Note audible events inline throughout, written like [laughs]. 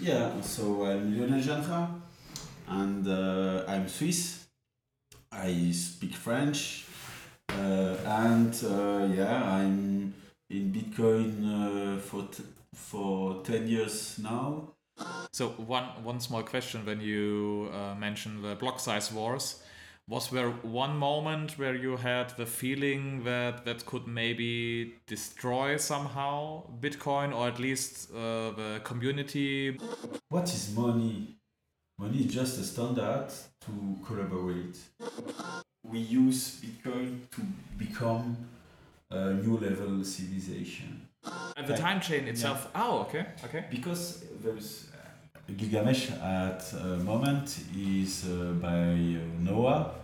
Yeah, so I'm Lionel Jeannerat and uh, I'm Swiss. I speak French uh, and uh, yeah, I'm in Bitcoin uh, for for ten years now. So one one small question when you uh, mentioned the block size wars, was there one moment where you had the feeling that that could maybe destroy somehow Bitcoin or at least uh, the community? What is money? Money is just a standard to collaborate. We use Bitcoin to become a new level civilization. And the time chain itself. Oh, okay, okay. Because there's Gilgamesh at a moment is uh, by uh, Noah,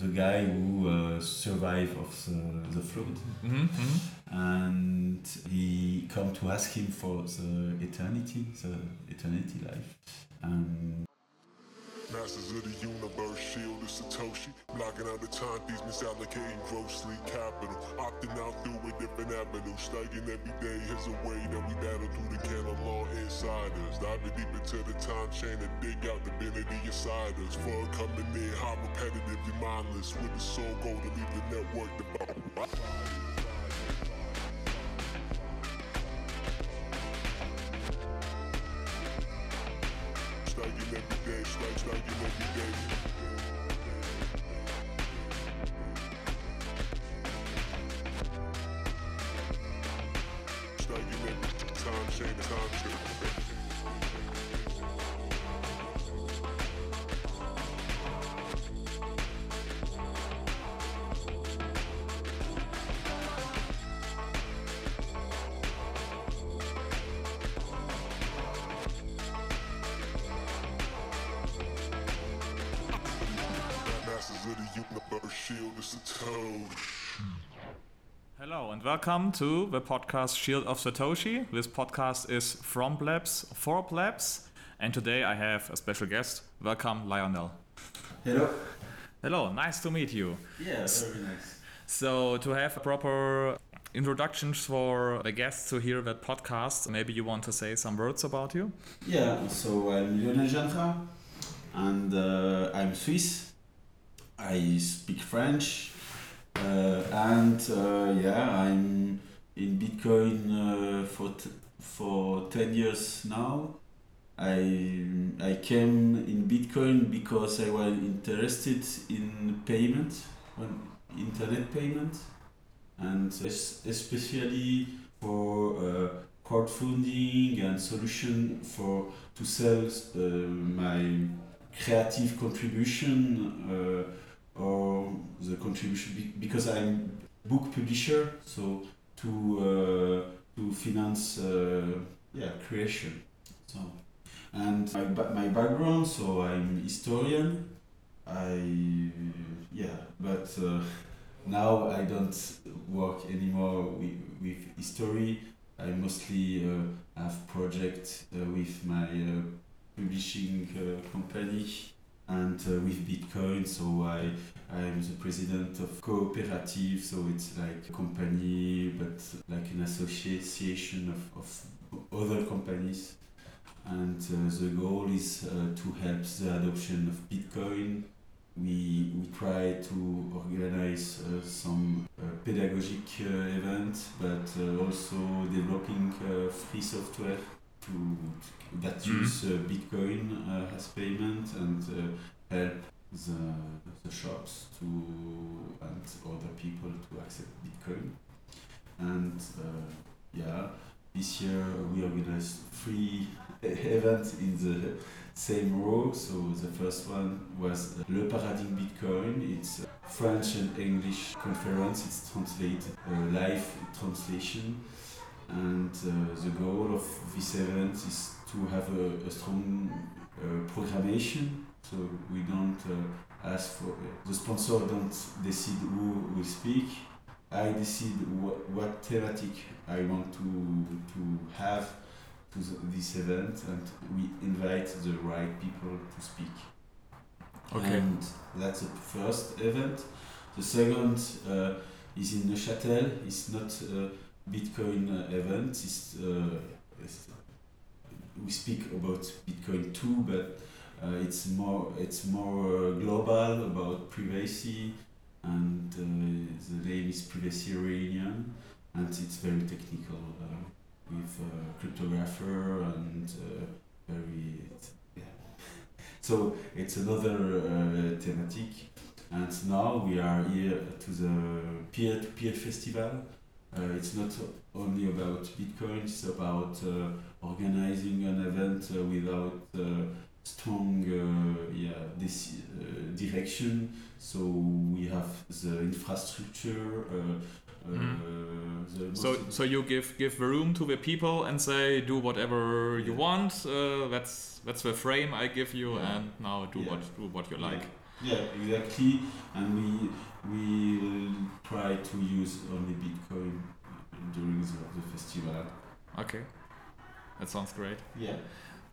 the guy who uh, survived of the, the flood, hmm hmm and he come to ask him for the eternity, the eternity life. And Masters of the universe, shield of Satoshi. Blocking out the time thieves, misallocating grossly capital. Opting out through a different avenue. Studying every day is a way that we battle through the Cantillon insiders. Diving deep into the time chain and dig out divinity inside us. Fun coming in, high repetitively mindless. With the sole goal to leave the network devout. Studying every day, studying, studying every day. Studying every time chain, time chain. Welcome to the podcast Shield of Satoshi. This podcast is from Plebs for Plebs, and today I have a special guest. Welcome, Lionel. hello. Hello, nice to meet you. Yeah, very nice. So, to have a proper introductions for the guests to hear that podcast, maybe you want to say some words about you? Yeah, so I'm Lionel Jeannerat and uh, I'm Swiss. I speak French and uh, yeah, I'm in Bitcoin uh, for t- for ten years now. I I came in Bitcoin because I was interested in payment, on internet payment, and especially for uh, crowdfunding and solution for to sell uh, my creative contribution uh, or the contribution be- because I'm book publisher, so to uh, to finance uh, yeah creation. So and my, my background, so I'm historian. I yeah, but uh, now I don't work anymore with, with history. I mostly uh, have project uh, with my uh, publishing company and uh, with Bitcoin. So I I'm the president of cooperative. So it's like a company, but like an association of, of other companies. And uh, the goal is uh, to help the adoption of Bitcoin. We, we try to organize uh, some uh, pedagogic uh, events, but also developing free software to, that Mhm. use uh, Bitcoin uh, as payment and uh, help the, the shops to and other people to accept Bitcoin. And uh, yeah, this year we organized three [laughs] events in the same row. So the first one was Le Paradigme Bitcoin. It's a French and English conference. It's translated uh, live translation. And uh, the goal of this event is to have a, a strong uh, programmation. So we don't uh, ask for the sponsor don't decide who will speak. I decide what, what thematic I want to to have to the, this event, and we invite the right people to speak. Okay. And that's the first event. The second uh, is in Neuchâtel. It's not a Bitcoin uh, event. It's uh, it's, we speak about Bitcoin too, but uh, it's more it's more uh, global about privacy, and uh, the name is Privacy Reunion, and it's very technical uh, with uh, cryptographer and very yeah. So it's another thematic, and now we are here to the peer-to-peer festival. Uh, it's not only about Bitcoin; it's about uh, organizing an event uh, without uh, strong uh, yeah this uh, direction. So we have the infrastructure. Uh, uh, the So so you give give the room to the people and say do whatever you Yeah. want. Uh, that's that's the frame I give you, Yeah. and now do what do what you like. Yeah, exactly. And we we will try to use only Bitcoin during the, the festival. Okay, that sounds great. Yeah.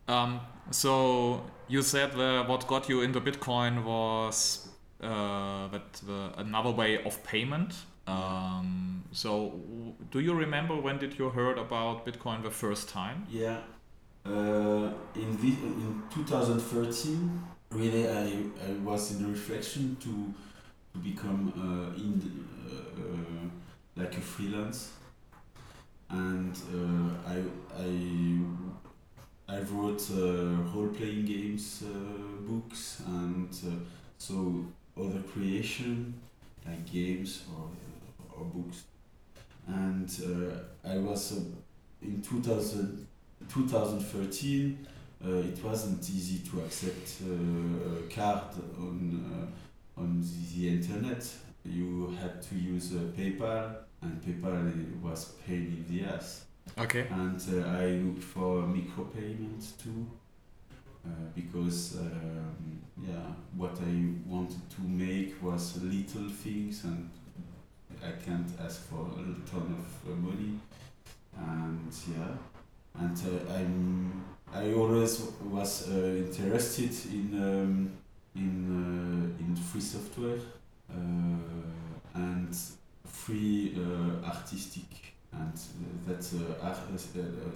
Um, so you said that what got you into Bitcoin was uh, that the, another way of payment. Um, so w- do you remember when did you heard about Bitcoin the first time? Yeah. Uh, in the, in 2013, really, I, I was in reflection to to become uh, in uh, uh, like a freelance, and uh, I I I wrote role playing games books and so other creation like games or or books, and I was in 2000. 2013, uh, it wasn't easy to accept uh, a card on on the, the internet. You had to use uh, PayPal, and PayPal was pain in the ass. Okay. And uh, I looked for micropayments too, uh, because um, yeah, what I wanted to make was little things, and I can't ask for a ton of uh, money. And yeah, and uh, I'm I always was uh, interested in um, in uh, in free software uh, and free uh, artistic and that's uh, art,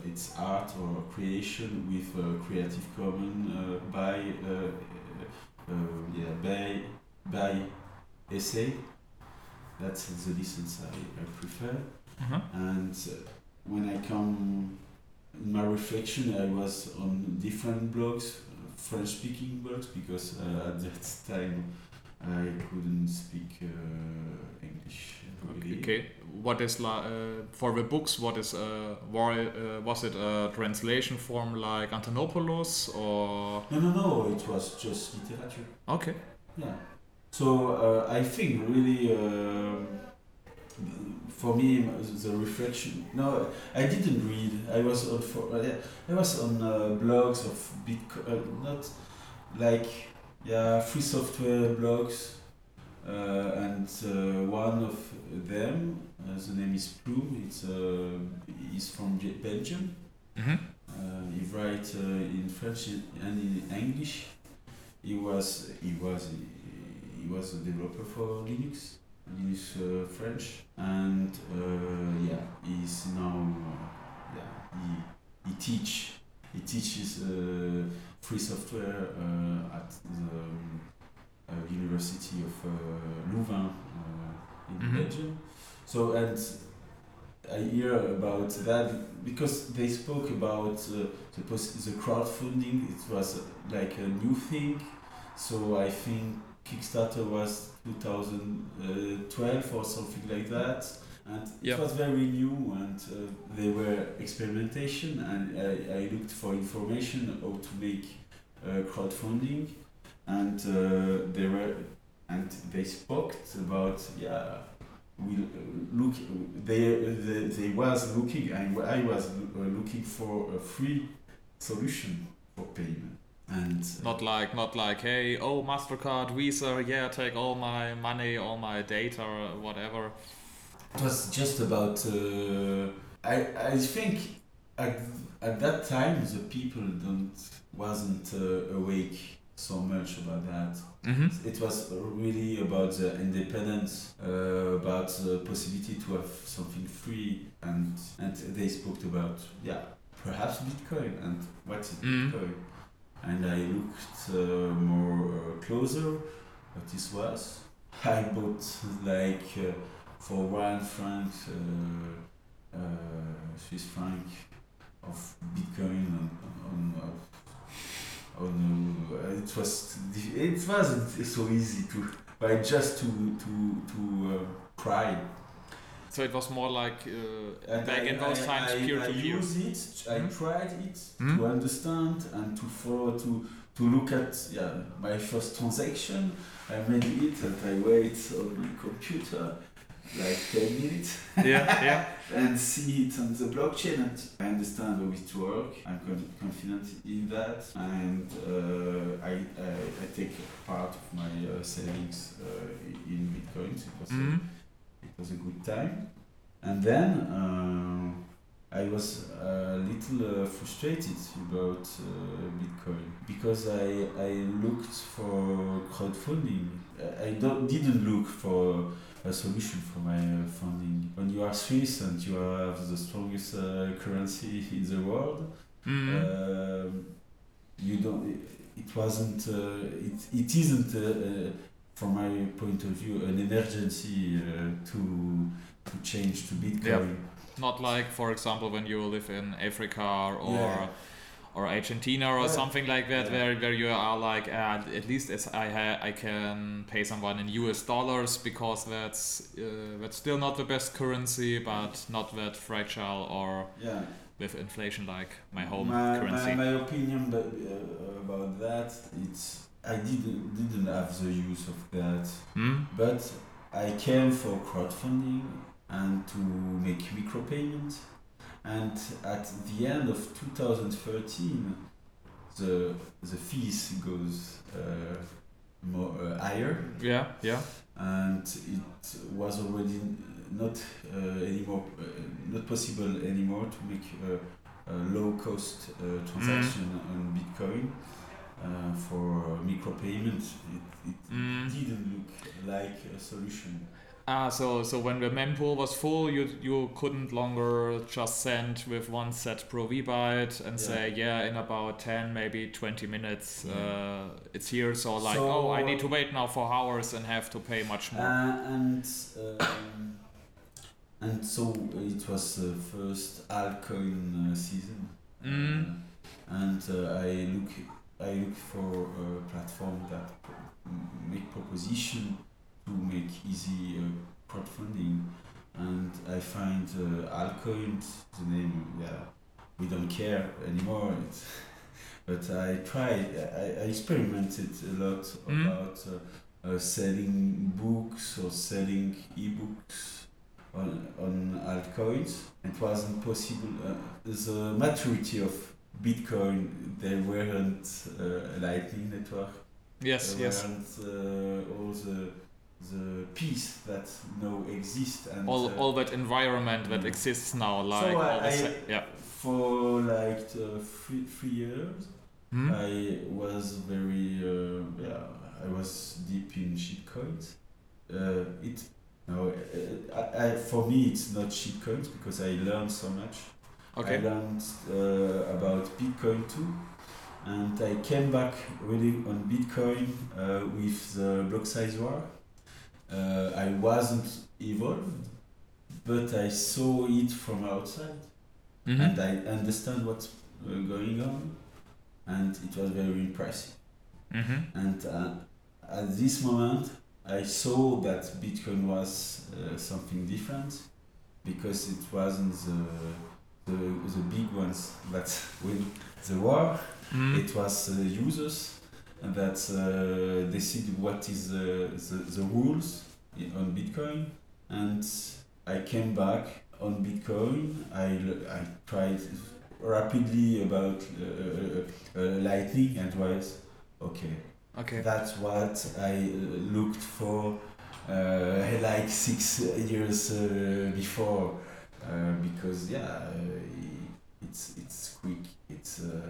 it's art or creation with uh, Creative Commons uh, by uh, uh, uh, yeah by by essay. That's the license I, I prefer Mhm. and uh, when I come in my reflection, I was on different blogs, French speaking blogs, because uh, at that [laughs] time I couldn't speak uh, English. Really. Okay. What is la- uh, for the books? What is uh, war, uh, was it a translation form like Antonopoulos or No, no, no, it was just literature. okay? Yeah. So uh, I think really um for me the reflection. No, I didn't read. I was on for uh, I was on uh, blogs of Bitcoin, uh, not like yeah free software blogs, uh, and uh, one of them, uh, the name is Ploum. It's uh, he's from Belgium. Mm-hmm. Uh, he writes uh, in French and in English. He was he was he was a developer for Linux, Linux uh, French, and uh, yeah, he's now uh, yeah he he teach he teaches uh, free software uh, at the um, uh, University of uh, Louvain uh, in Mhm. Belgium. So and I hear about that because they spoke about uh, the poss- the crowdfunding. It was uh, like a new thing, so I think Kickstarter was 2012 or something like that, and Yeah. it was very new and uh, they were experimentation. And I, I looked for information how to make uh, crowdfunding, and uh, they were and they spoke about yeah we look they, they they was looking and I was uh, looking for a free solution for payment and uh, Not like not like hey oh Mastercard Visa yeah take all my money all my data whatever. it was just about uh, I I think at, at that time the people don't wasn't uh, awake so much about that Mm-hmm. It was really about the independence, uh, about the possibility to have something free, and and they spoke about yeah perhaps Bitcoin and what is Mm. Bitcoin? And I looked uh, more uh, closer what this was. [laughs] I bought like uh, for one franc, Swiss franc of Bitcoin on, on, on it was it wasn't so easy to but just to to to uh, try So it was more like uh, back I, in those I, times I, peer I to peer. use it. I Mhm. tried it Mhm. to understand and to follow to to look at yeah my first transaction. I made it and I wait on my computer like ten minutes Yeah, yeah. [laughs] and see it on the blockchain and I understand how it works. I'm confident in that and uh, I, I I take part of my uh, savings uh, in bitcoins. It was a- Mhm. It was a good time. And then uh, I was a little uh, frustrated about uh, Bitcoin because I, I looked for crowdfunding. I don't, didn't look for a solution for my uh, funding. When you are Swiss and you have the strongest uh, currency in the world, Mhm. um, you don't. It wasn't. Uh, it, it isn't. From my point of view, an emergency uh, to to change to Bitcoin. Yeah. Not like, for example, when you live in Africa or Yeah. or Argentina or Yeah. something like that, Yeah. where, where you are like, uh, at least as I ha- I can pay someone in U.S. dollars because that's uh, that's still not the best currency, but not that fragile or Yeah. with inflation like my home my, currency. My, my opinion uh, about that, it's I didn't didn't have the use of that, Hmm? but I came for crowdfunding and to make micropayments, and at the end of 2013, the the fees goes uh, more uh, higher. Yeah, yeah. and it was already not uh, anymore uh, not possible anymore to make a, a low cost uh, transaction on Bitcoin uh, for micropayment. It, it Mm. didn't look like a solution. Ah, so so when the mempool was full, you you couldn't longer just send with one sat pro byte and Yeah. say yeah in about ten maybe twenty minutes Yeah. uh, it's here. So like So- oh I need to wait now for hours and have to pay much more. Uh, and um, and so it was the first altcoin uh, season. Mm. Uh, and uh, I look I look for a platform that make proposition to make easy uh, crowdfunding, and I find uh, Alcoin, the name, yeah, we don't care anymore. It's [laughs] but I tried, I, I experimented a lot Mm. about uh, uh, selling books or selling ebooks on, on altcoins. It wasn't possible. Uh, the maturity of Bitcoin, they weren't uh, a Lightning network. yes, There yes. weren't uh, all the the peace that now exist and All, uh, all that environment that Mm. exists now, like I- the I- se- yeah. for like uh, three three years. Hmm? I was very uh, yeah I was deep in shitcoins. Uh, it no uh, I, I, for me it's not shitcoins because I learned so much. I learned uh, about Bitcoin too, and I came back really on Bitcoin uh, with the block size war. Uh, I wasn't involved, but I saw it from outside Mhm. and I understand what's uh, going on, and it was very impressive. Mhm. And uh, at this moment, I saw that Bitcoin was uh, something different because it wasn't the, the, the big ones that win the war. Mm. It was the users that uh, decide what is the, the, the rules on Bitcoin. And I came back on Bitcoin. I, I tried rapidly about uh, uh, uh, Lightning and was okay. Okay. That's what I uh, looked for uh, like six years uh, before uh, because yeah, uh, it's it's quick, it's uh,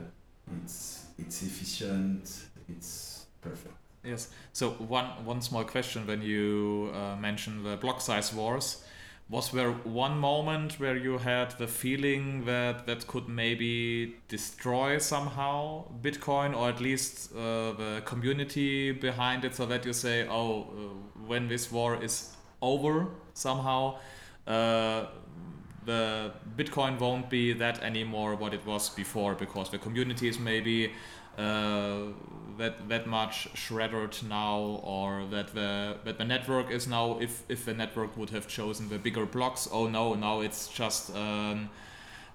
it's it's efficient, it's perfect. Yes. So one one small question when you uh, mention the block size wars, was there one moment where you had the feeling that that could maybe destroy somehow Bitcoin or at least uh, the community behind it so that you say, oh, uh, when this war is over somehow, uh, the Bitcoin won't be that anymore what it was before because the community is maybe uh, that that much shredded now, or that the that the network is now if if the network would have chosen the bigger blocks, oh no, now it's just um,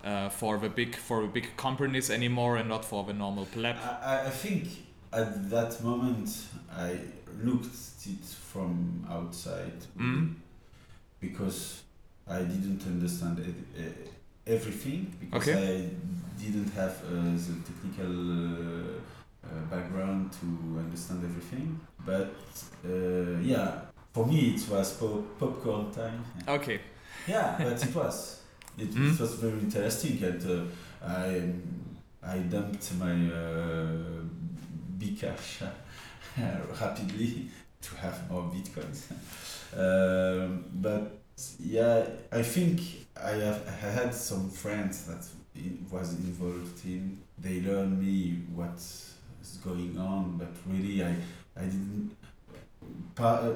uh, for the big for the big companies anymore and not for the normal pleb. I, I think at that moment I looked it from outside Mm. because I didn't understand it, uh, everything because Okay. I didn't have uh, the technical uh, uh, background to understand everything. But uh, yeah, for me it was pop- popcorn time. Okay. Yeah, but it was. [laughs] It, Mm. it was very interesting, and uh, I I dumped my uh, Bcash [laughs] rapidly to have more bitcoins. [laughs] um, but yeah, I think I have I had some friends that was involved in. They learned me what is going on, but really I I didn't. Uh,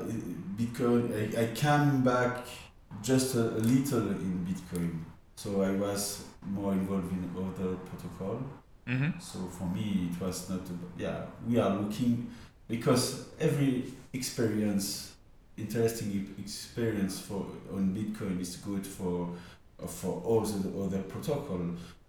I, I came back just a, little in Bitcoin. So I was more involved in other protocol. Mm-hmm. So for me, it was not. Yeah, we are looking because every experience, interesting experience for on Bitcoin is good for for all the other protocol.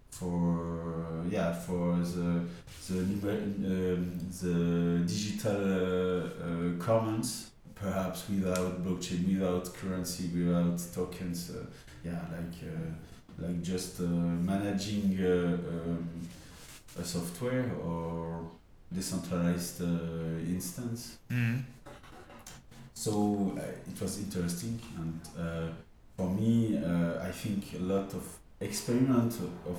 For yeah, for the the um, the digital uh, uh, commons, perhaps without blockchain, without currency, without tokens. Uh, yeah, like uh, like just uh, managing uh, um, a software or decentralized uh, instance. Mm. So uh, it was interesting, and uh, for me, uh, I think a lot of experiment of,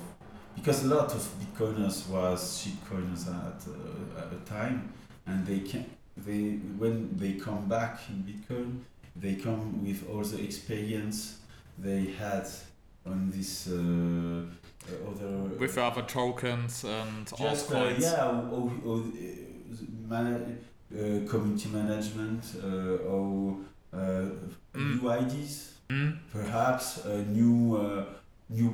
because a lot of Bitcoiners was shitcoiners at, uh, at a time, and they can they when they come back in Bitcoin, they come with all the experience they had on this uh, other With other tokens and just uh, yeah, or, or, man, community management uh, or uh, Mm. new ideas, Mm. perhaps a new uh, new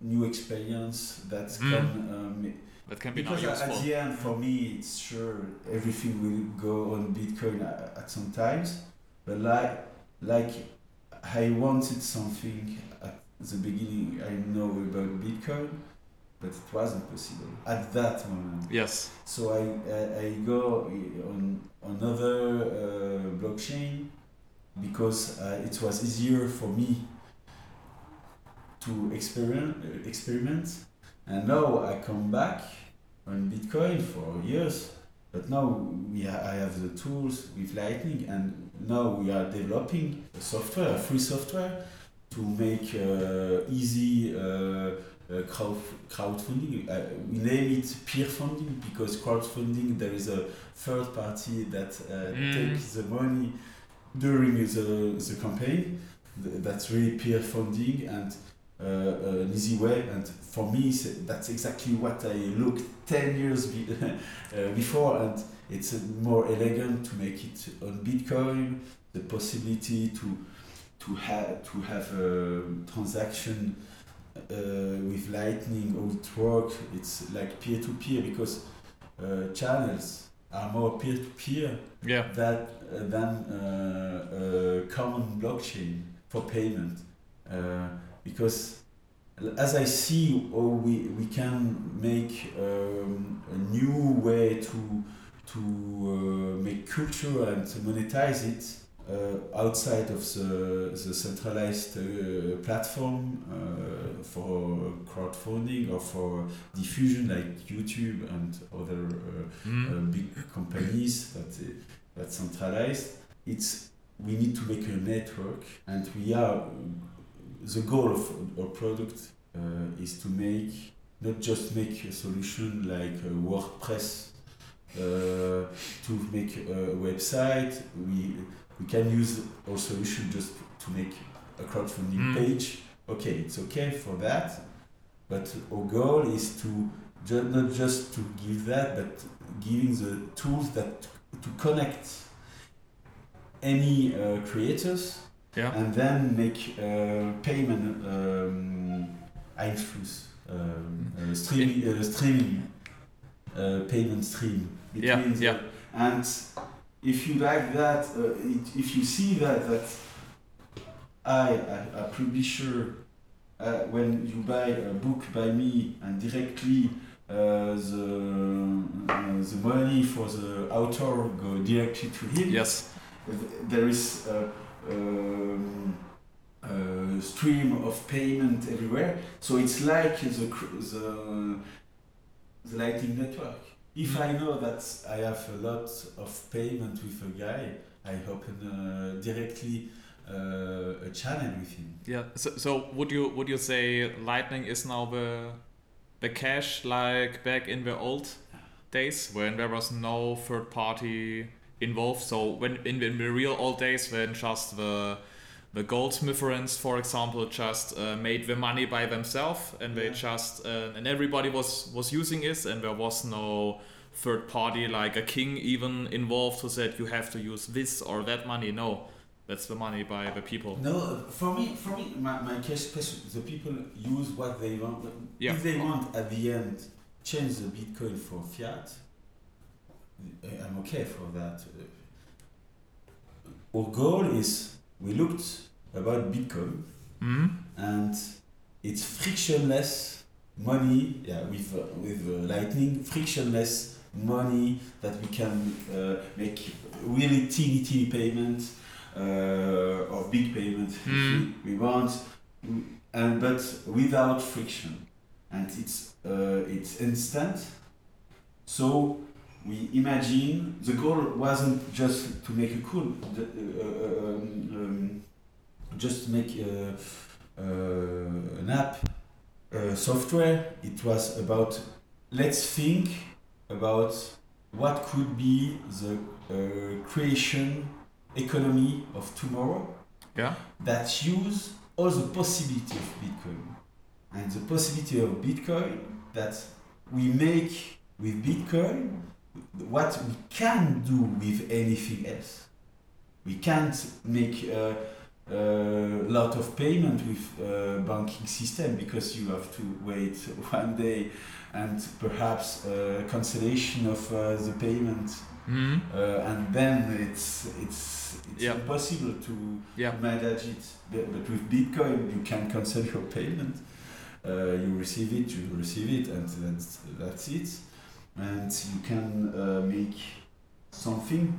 new experience that's Mm. come. Um, That can be because at useful. the end, for me, it's sure everything will go on Bitcoin at, at some times, but like like I wanted something at the beginning. I know about Bitcoin, but it wasn't possible at that moment. Yes. So I, I, I go on another uh, blockchain because uh, it was easier for me to experiment, uh, experiment. And now I come back on Bitcoin for years. But now we ha- I have the tools with Lightning, and now we are developing a software, a free software, to make uh, easy uh, uh, crowd crowdfunding. Uh, we name it peer funding because crowdfunding there is a third party that uh, Mm. takes the money during the, the campaign. That's really peer funding and uh, an easy way. And for me, that's exactly what I looked ten years be- [laughs] uh, before, and it's uh, more elegant to make it on Bitcoin. The possibility to to have to have a transaction uh, with Lightning or with work. It's like peer to peer because uh, channels are more peer to peer Yeah. that uh, than uh, common blockchain for payment uh, because as I see how we, we can make um, a new way to to uh, make culture and to monetize it uh, outside of the, the centralized uh, platform uh, for crowdfunding or for diffusion like YouTube and other uh, Mm. uh, big companies that uh, that centralized. It's we need to make a network, and we are the goal of our product uh, is to make not just make a solution like uh, WordPress uh, to make a website. We we can use our solution just to make a crowdfunding Mm. page. Okay, it's okay for that, but our goal is to ju- not just to give that, but giving the tools that to connect any uh, creators Yeah. and then make uh, payment um, Einfluss, um, uh, streaming, uh, streaming uh, payment stream Yeah, between the- yeah. and if you like that, uh, it, if you see that that I, I I'm pretty sure uh, when you buy a book by me and directly uh, the uh, the money for the author go directly to him Yes. there is a, um, a stream of payment everywhere. So it's like the the, the lighting network. If I know that I have a lot of payment with a guy, I open uh, directly uh, a channel with him. Yeah. So, so would you would you say Lightning is now the the cash like back in the old days when there was no third party involved? So when in in the real old days when just the the goldsmithers, for example, just uh, made the money by themselves and they Yeah. just uh, and everybody was was using it and there was no third party like a king even involved who said you have to use this or that money. No, that's the money by the people. No, for me, for me, my, my question, the people use what they want. Yeah. If they want at the end change the Bitcoin for fiat, uh, I'm okay for that. Our goal is we looked about Bitcoin Hmm? and it's frictionless money. Yeah, with uh, with uh, Lightning, frictionless money that we can uh, make really teeny teeny payments uh, or big payment if Mm. we, we want, and but without friction, and it's uh, it's instant. So we imagine the goal wasn't just to make a cool, uh, uh, um, um, just make uh, uh, an app uh, software. It was about let's think about what could be the uh, creation economy of tomorrow Yeah. that use all the possibility of Bitcoin and the possibility of Bitcoin that we make with Bitcoin what we can do with anything else. We can't make a, a lot of payment with banking system because you have to wait [laughs] one day and perhaps a cancellation of uh, the payment Hmm? uh, and then it's it's it's Yeah. impossible to Yeah. manage it. But, but with Bitcoin, you can cancel your payment. Uh, you receive it, you receive it, and that's that's it. And you can uh, make something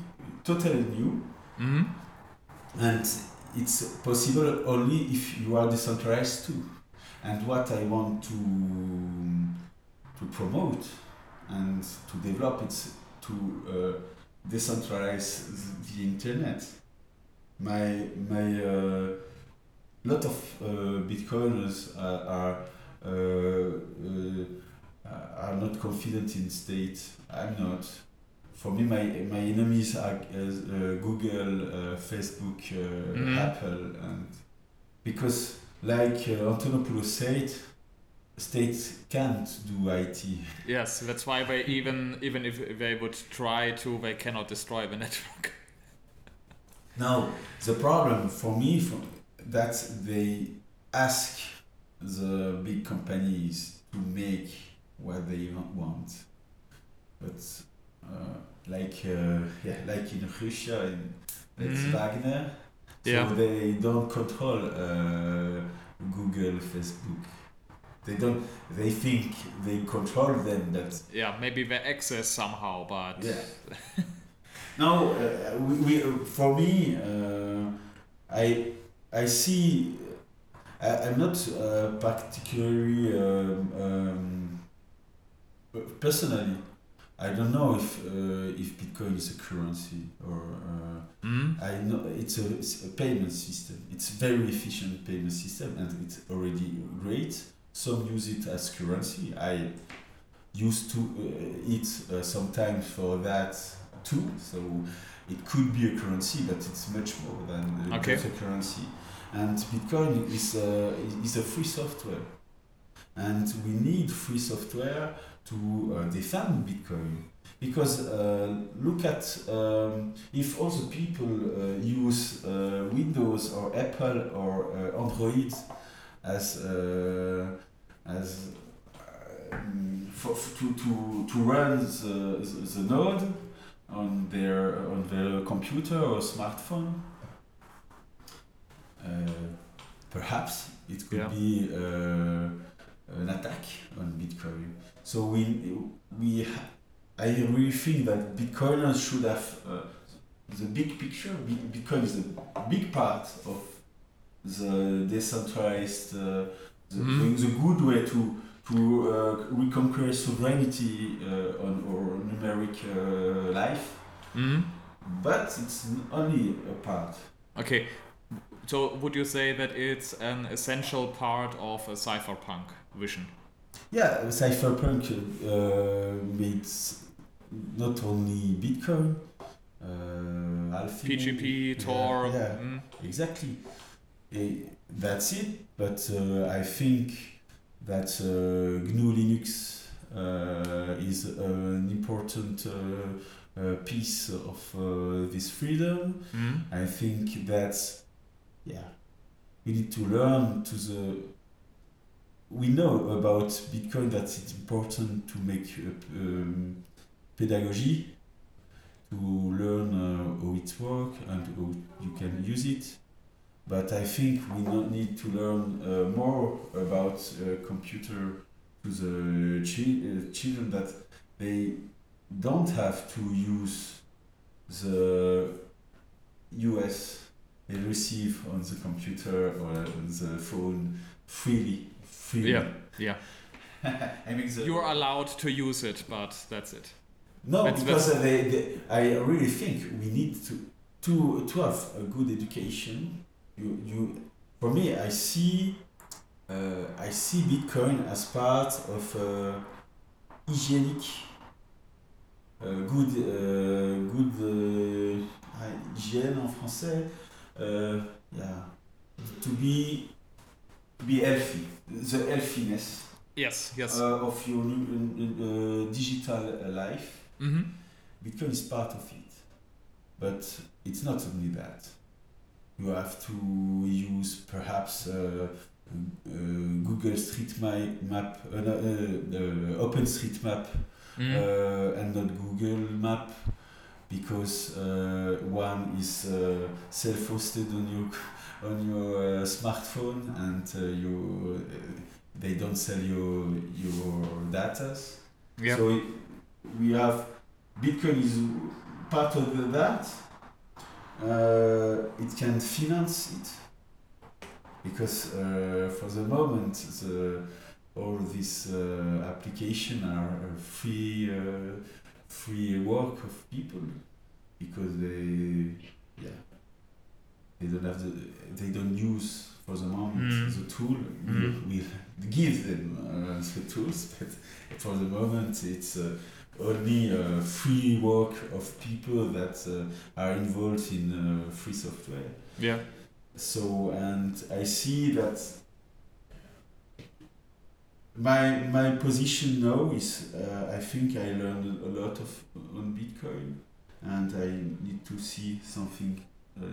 totally new, Hmm? and it's possible only if you are decentralized too. And what I want to to promote and to develop it's to uh, decentralize the internet. My my uh, lot of uh, Bitcoiners are are, uh, uh, are not confident in state. I'm not. For me, my my enemies are uh, uh, Google, uh, Facebook, uh, Mhm. Apple, and because like uh, Antonopoulos said, states can't do IT. Yes, that's why they even even if they would try to, they cannot destroy the [laughs] network. Now, the problem for me for, that they ask the big companies to make what they want, but uh, like uh, yeah, like in Russia, in, it's Mhm. Wagner, so Yeah. they don't control uh, Google, Facebook. They don't. They think they control them, but Yeah, maybe they access somehow, but yeah. [laughs] no, uh, we, we, uh, for me, uh, I I see. I, I'm not uh, particularly um, um, personally. I don't know if uh, if Bitcoin is a currency or uh, Hmm? I know it's a, it's a payment system. It's very efficient payment system and it's already great. Some use it as currency. I used to uh, it uh, sometimes for that too. So it could be a currency, but it's much more than uh, Okay. a currency. and Bitcoin is a, is a free software, and we need free software to uh, defend Bitcoin. Because uh, look at um, if all the people uh, use uh, Windows or Apple or uh, Android as uh, as for, to, to, to run the, the, the node on their on their computer or smartphone. Uh, perhaps it could Yeah. be uh, an attack on Bitcoin. So we we I really think that Bitcoiners should have uh, the big picture. Bi- Bitcoin is a big part of the decentralized, uh, the, Mhm. the good way to to uh, reconquer sovereignty uh, on our numeric uh, life. Mhm. But it's only a part. Okay. So would you say that it's an essential part of a cypherpunk vision? Yeah, cypherpunk uh, means not only Bitcoin, uh, Alpha, PGP, Tor. Yeah, yeah. mm, exactly. That's it. But uh, I think that uh, GNU Linux uh, is an important uh, uh, piece of uh, this freedom. mm, I think that, yeah, we need to learn to the. We know about Bitcoin that it's important to make um, pedagogy, to learn uh, how it works and how you can use it. But I think we not need to learn uh, more about uh, computer to the chi- uh, children that they don't have to use the OS they receive on the computer or on the phone freely. Yeah, yeah. [laughs] I mean the, You are allowed to use it, but that's it. no, That's- because uh, they, they, I really think we need to to to have a good education. You you for me, I see uh, I see Bitcoin as part of uh, hygienic, uh, good uh, good uh, hygiène en français. Uh, yeah, to be be healthy, the healthiness Yes, yes. uh, of your uh, digital life. hmm Bitcoin is part of it, but it's not only that. You have to use perhaps uh, uh, Google Street Map, uh, no, uh, uh, OpenStreetMap, Mm. uh, and not Google Map, because uh, one is uh, self-hosted on your on your uh, smartphone, and uh, you uh, they don't sell your your datas. yeah. So we have Bitcoin is part of that. Uh, it can finance it because uh, for the moment the all these uh, application are free uh, free work of people because they don't have the they don't use for the moment Mm. the tool Mm. we, we give them uh, the tools [laughs] but for the moment it's uh, only uh, free work of people that uh, are involved in uh, free software yeah. so and i see that my my position now is uh, i think i learned a lot of on bitcoin and i need to see something uh,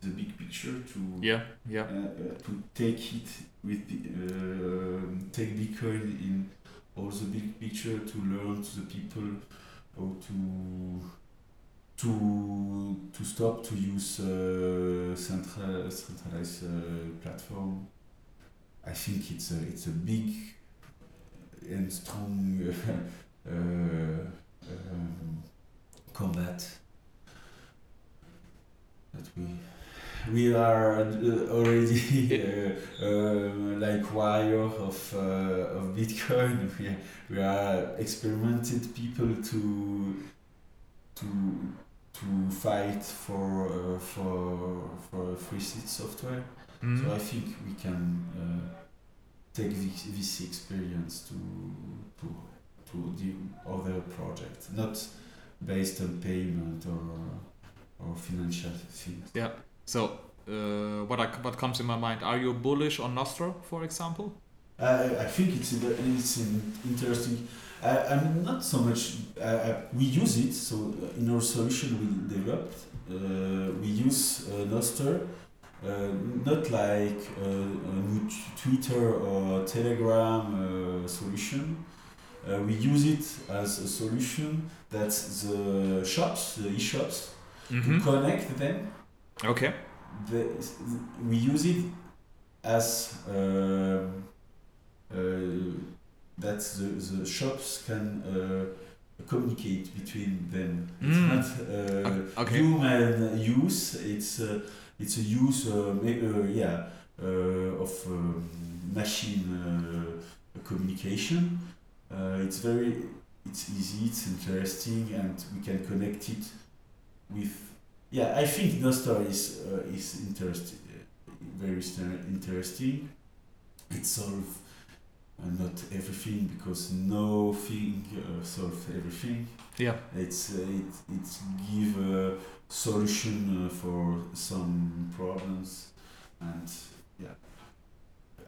the big picture to Yeah, yeah. uh, uh, to take it with the, uh, take Bitcoin in all the big picture to learn to the people how to to to stop to use uh, central centralized uh, platform. I think it's a it's a big and strong [laughs] uh, um, combat that we we are uh, already [laughs] uh, uh, like wire of uh, of Bitcoin. [laughs] We, we are experimented people to to to fight for uh, for for free seed software. Mm. So I think we can uh, take this, this experience to to to the other project, not based on payment or or financial things. So uh, what I, what comes in my mind. Are you bullish on Nostr, for example? I, I think it's it's interesting. I, I'm not so much. I, we use it. So in our solution we developed, uh, we use uh, Nostr, uh, not like uh, Twitter or Telegram uh, solution. Uh, we use it as a solution that the shops, the e-shops, Mhm. to connect them. Okay. The, we use it as um, uh, that the, the shops can uh, communicate between them. It's Mm. not uh, Okay. human use. It's uh, it's a use uh, uh, yeah uh, of um, machine uh, communication. Uh, it's very it's easy. It's interesting, and we can connect it with yeah. I think Nostr is uh, is interesting, very interesting. It solves uh, not everything because no thing uh, solves everything. Yeah. It's uh, it it give a solution uh, for some problems, and yeah,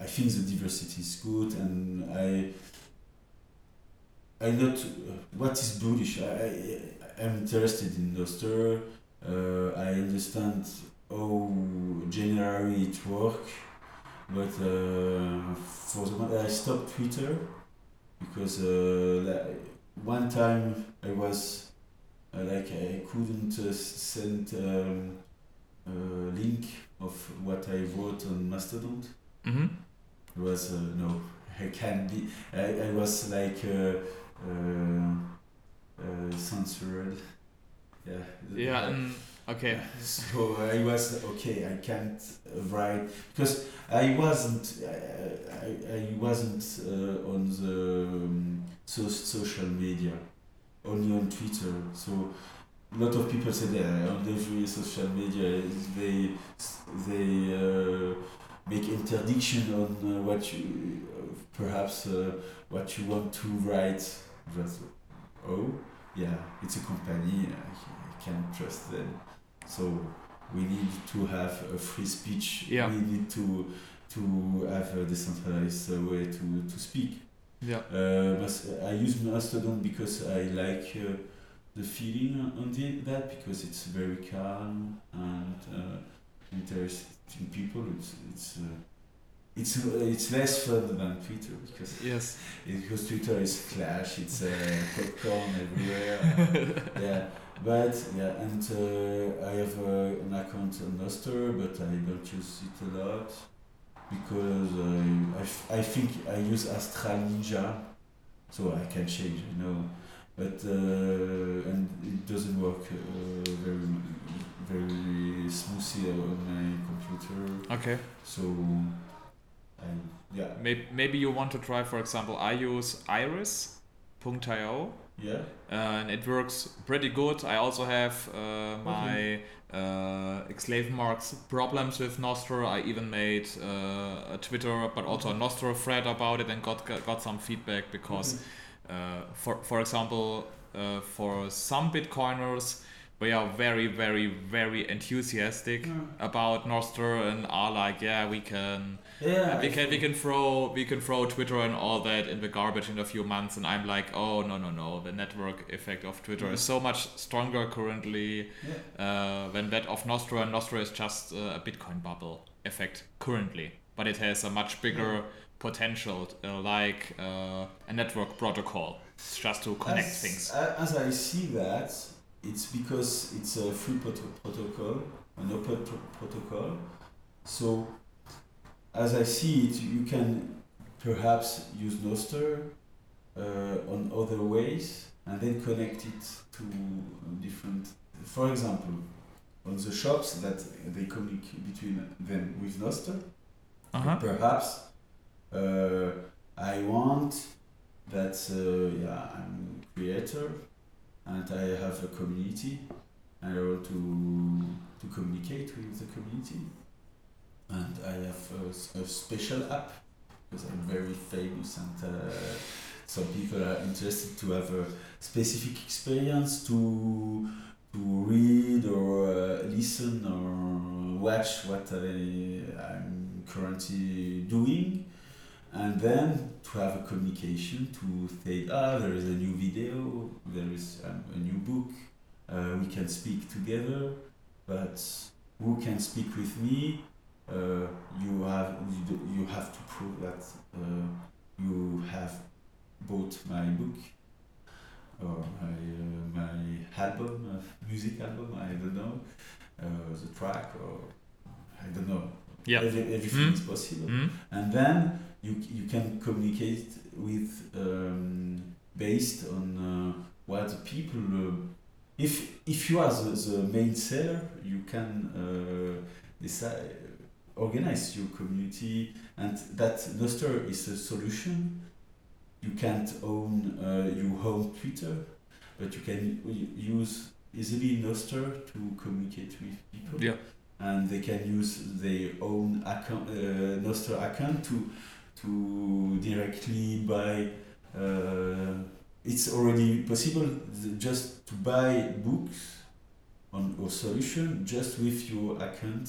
I think the diversity is good, and I. I not uh, what is bullish. I, I I'm interested in Nostr. Uh, I understand how generally it works, but uh, for the moment I stopped Twitter because uh, like, one time I was uh, like I couldn't uh, send um, a link of what I wrote on Mastodon. Mm-hmm. It was uh, no, I can't be. I, I was like uh, uh, uh, censored. Yeah. Yeah. And, okay. So I was okay. I can't write because I wasn't. I, I, I wasn't uh, on the um, so social media, only on Twitter. So a lot of people say that on every social media they they uh, make interdiction on uh, what you uh, perhaps uh, what you want to write. But oh yeah, it's a company. I, I can't trust them. So we need to have a free speech. Yeah. We need to to have a decentralized way to, to speak. Yeah. Uh, mas- I use Mastodon because I like uh, the feeling on the, that because it's very calm and uh, interesting people. It's it's uh, it's uh, it's less fun than Twitter because Yes. [laughs] because Twitter is clash, It's uh, popcorn everywhere. [laughs] yeah, but yeah, and uh, I have uh, an account on Nostr, but I don't use it a lot because I, I, f- I think I use Astral Ninja, so I can change, you know, but uh, and it doesn't work uh, very very smoothly on my computer, Okay. so I yeah. Maybe, maybe you want to try, for example, I use iris.io yeah. Uh, and it works pretty good. I also have uh, my uh, exclamation marks problems with Nostr. I even made uh, a Twitter, but also a Nostr thread about it and got got some feedback because, uh, for for example, uh, for some Bitcoiners, we are very very very enthusiastic about Nostr and are like, yeah, we can yeah we I can we can throw we can throw Twitter and all that in the garbage in a few months, and I'm like, oh no no no, the network effect of Twitter is so much stronger currently yeah. uh, than that of Nostr. And Nostr is just uh, a Bitcoin bubble effect currently, but it has a much bigger potential, uh, like uh, a network protocol, just to connect as, things. As I see that, it's because it's a free proto- protocol, an open pro- protocol. So, as I see it, you can perhaps use Nostr uh, on other ways and then connect it to different. For example, on the shops that they communicate between them with Nostr. Uh-huh. Perhaps uh, I want that uh, yeah I'm a creator and I have a community. And I want to to communicate with the community. And I have a, a special app because I'm very famous and uh, some people are interested to have a specific experience to to read or uh, listen or watch what I, I'm currently doing and then to have a communication to say ah there is a new video there is um, a new book uh, we can speak together but who can speak with me uh, you have you, you have to prove that uh, you have bought my book or my uh, my album uh, music album I don't know uh, the track or I don't know Yeah. Every, everything Mm. is possible Mm? and then you, you can communicate with um, based on uh, what the people uh, if if you are the, the main seller you can uh, decide organize your community and that Nostr is a solution you can't own uh, your home Twitter but you can use easily Nostr to communicate with people Yeah. and they can use their own account, uh, Nostr account to to directly buy. Uh, it's already possible just to buy books on or solution just with your account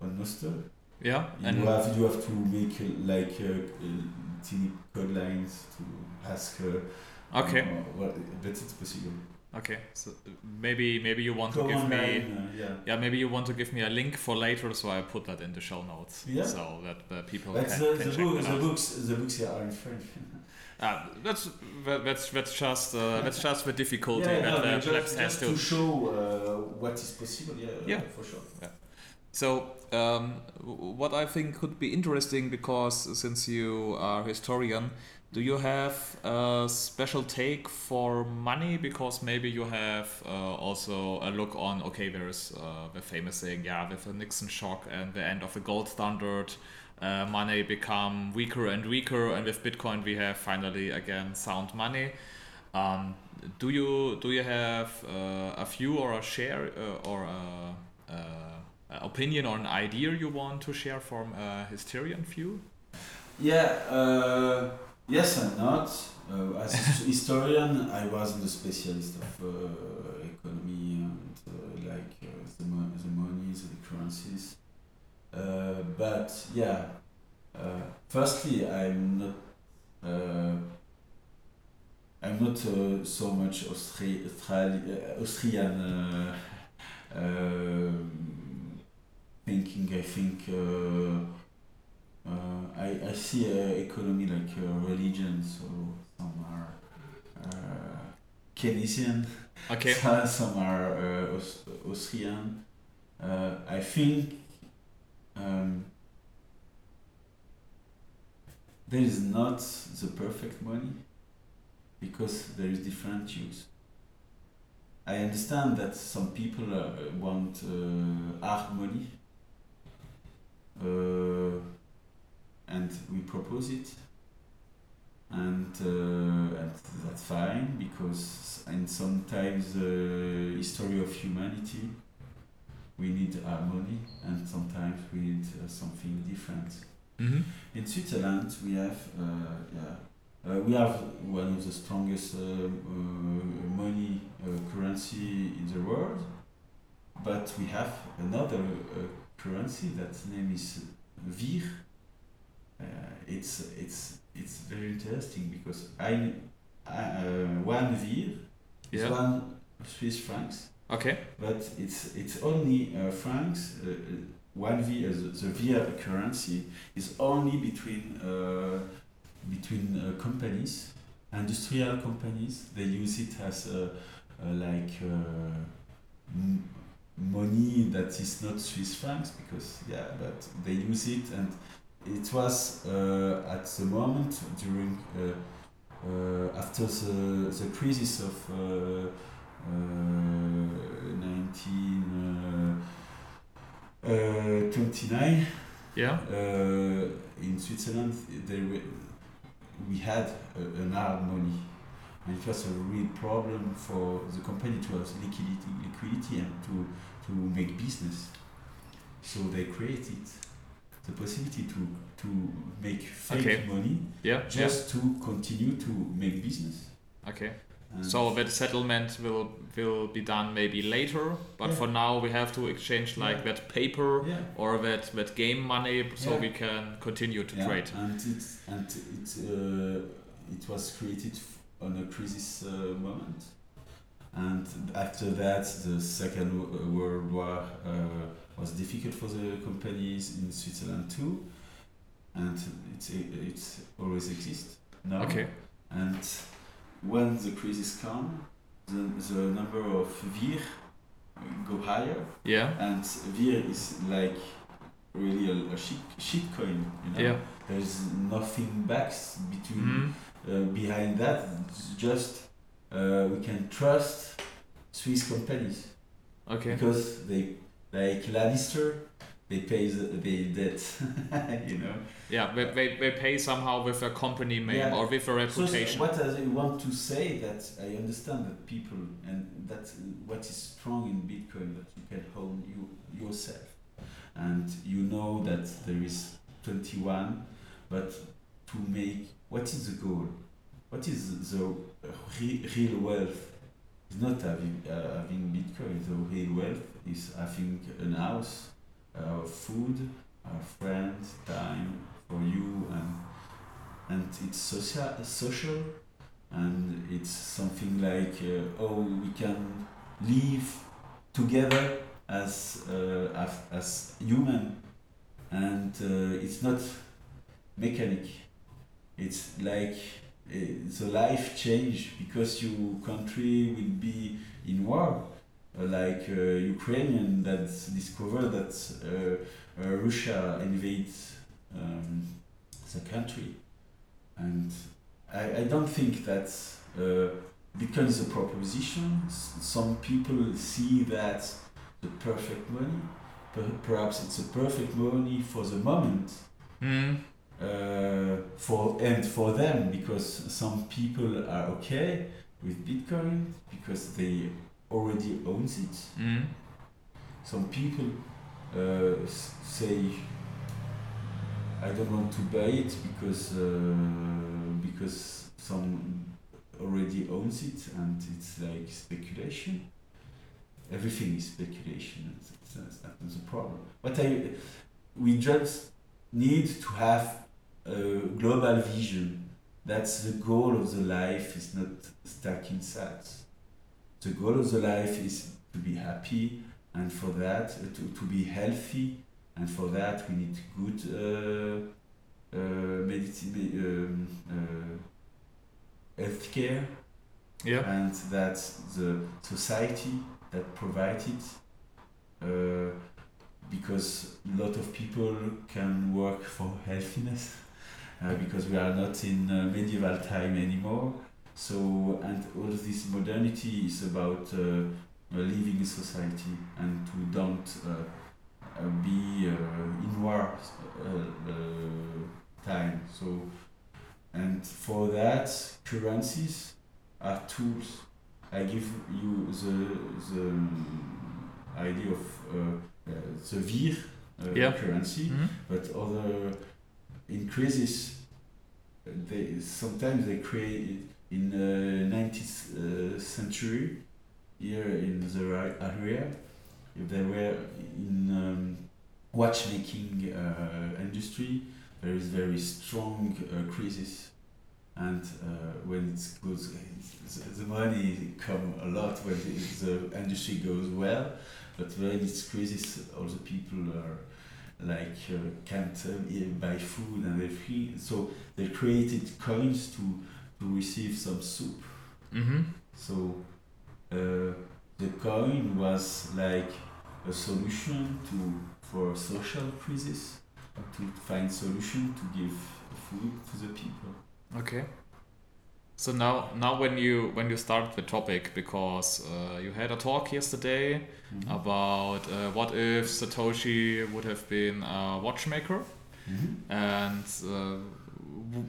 on Nostr. Yeah. You And have you have to make uh, like uh, uh, teeny code lines to ask. Uh, okay. uh, what, but it's possible. Okay. So uh, maybe maybe you want to Go give me uh, yeah. yeah maybe you want to give me a link for later so I put that in the show notes Yeah. so that the people But can, the, can the, check book, the books the books here are in French. Uh, [laughs] that's that, that's that's just uh, that's just the difficulty yeah, that no, Plebs just, just to. to show uh, what is possible. Yeah, Yeah. for sure. Yeah. So um, what I think could be interesting because since you are historian, do you have a special take for money? Because maybe you have uh, also a look on okay, there's uh, the famous saying, yeah, with the Nixon shock and the end of the gold standard. Uh, money become weaker and weaker, and with Bitcoin we have finally again sound money. Um, do you do you have uh, a view or a share uh, or a, a, a opinion or an idea you want to share from a historian view? Yeah. Yes and not. Uh, as a [laughs] historian, I wasn't a specialist of uh, economy and uh, like uh, the, mo- the the currencies. Uh, but yeah. Uh, firstly, I'm not. I'm not so much Austri- Austrian um, thinking. I think uh, I, I see uh, economy like uh, religion, so some are uh, Keynesian, Okay. some- [laughs] some are uh, Aus- Austrian. Uh, I think um, there is not the perfect money because there is different use. I understand that some people uh, want uh, hard money, uh, and we propose it, and uh, and that's fine because and sometimes the history of humanity we need harmony and sometimes we need uh, something different. Mm-hmm. In Switzerland, we have uh, yeah, uh, we have one of the strongest uh, uh, money uh, currency in the world, but we have another uh, currency that's name is WIR. Uh, it's it's it's very interesting because I, uh, one WIR is Yeah. one Swiss francs Okay. but it's it's only uh, francs. One V, the, the currency is only between uh, between uh, companies, industrial companies. They use it as like uh, m- money that is not Swiss francs because yeah, but they use it and it was uh, at the moment during uh, uh, after the the crisis of. Uh, uh, 1929 Yeah. uh, in Switzerland there were, we had an hard money and it was a real problem for the company to have liquidity, liquidity and to, to make business so they created the possibility to, to make fake Okay. money Yeah. just to continue to make business Okay. And So that settlement will will be done maybe later, but Yeah. for now we have to exchange like Yeah. that paper yeah. or that that game money so Yeah. we can continue to yeah. trade. And it and it uh, it was created f- on a crisis uh, moment. And after that, the Second World War uh, was difficult for the companies in Switzerland too, and it's it's always exists now. Okay. And when the crisis come, the, the number of WIR go higher, Yeah. and WIR is like really a, a shit, shit coin. You know? Yeah. There's nothing backs between Mhm. uh, behind that. It's just uh, we can trust Swiss companies Okay. because they like Lannister, they pay the, they debt. [laughs] you know. Yeah, they, they, they pay somehow with a company name Yeah. or with a reputation. So, what I want to say that I understand that people and that what is strong in Bitcoin that you can own you yourself, and you know that there is twenty one, but to make what is the goal? What is the re- real wealth? Is not having uh, having Bitcoin. The real wealth is having an house, uh, food, uh, friends, time for you and and it's social, social and it's something like oh we can live together as uh, as, as human and uh, it's not mechanic it's like uh, the life change because your country will be in war like uh, Ukrainian that discovered that uh, uh, Russia invades um, the country and I, I don't think that uh, is a proposition. Some people see that the perfect money. Per- perhaps it's a perfect money for the moment, Mhm. Uh, for and for them because some people are okay with Bitcoin because they already owns it. Mhm. Some people uh, say I don't want to buy it because uh, because some already owns it and it's like speculation. Everything is speculation. It's, that's not the problem. But I, we just need to have a global vision. That's the goal of the life. Is not stuck inside. The goal of the life is to be happy, and for that uh, to, to be healthy and for that we need good uh, uh, medicine, um, uh, healthcare, Yeah. and that's the society that provides it. Uh, because a lot of people can work for healthiness, uh, because we are not in uh, medieval time anymore. So and all this modernity is about uh, living in society and to don't uh, uh, be uh, in war uh, uh, time. So, and for that, currencies are tools. I give you the the um, idea of uh, uh, the WIR Yeah. currency, Mhm. but other increases. They sometimes they create in the 19th uh, century here in the area if they were in um, watchmaking uh, industry there is very strong uh, crisis and uh, when it goes the, money come a lot when the, the industry goes well but when it's crisis all the people are like uh, can't uh, buy food and everything so they created coins to to receive some soup Mhm. so uh, the coin was like a solution to for social crisis, to find solution to give food to the people. Okay. So now, now when you when you start the topic, because uh, you had a talk yesterday Mhm. about uh, what if Satoshi would have been a watchmaker, Mhm. and uh,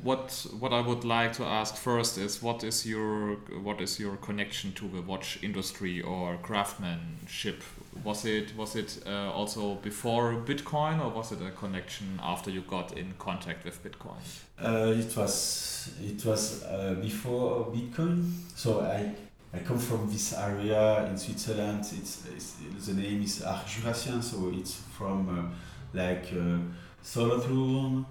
what what I would like to ask first is what is your what is your connection to the watch industry or craftsmanship? Was it was it uh, also before Bitcoin or was it a connection after you got in contact with Bitcoin? Uh, it was it was uh, before Bitcoin. So I I come from this area in Switzerland. It's, it's the name is Arc Jurassien, so it's from uh, like uh, Solothurn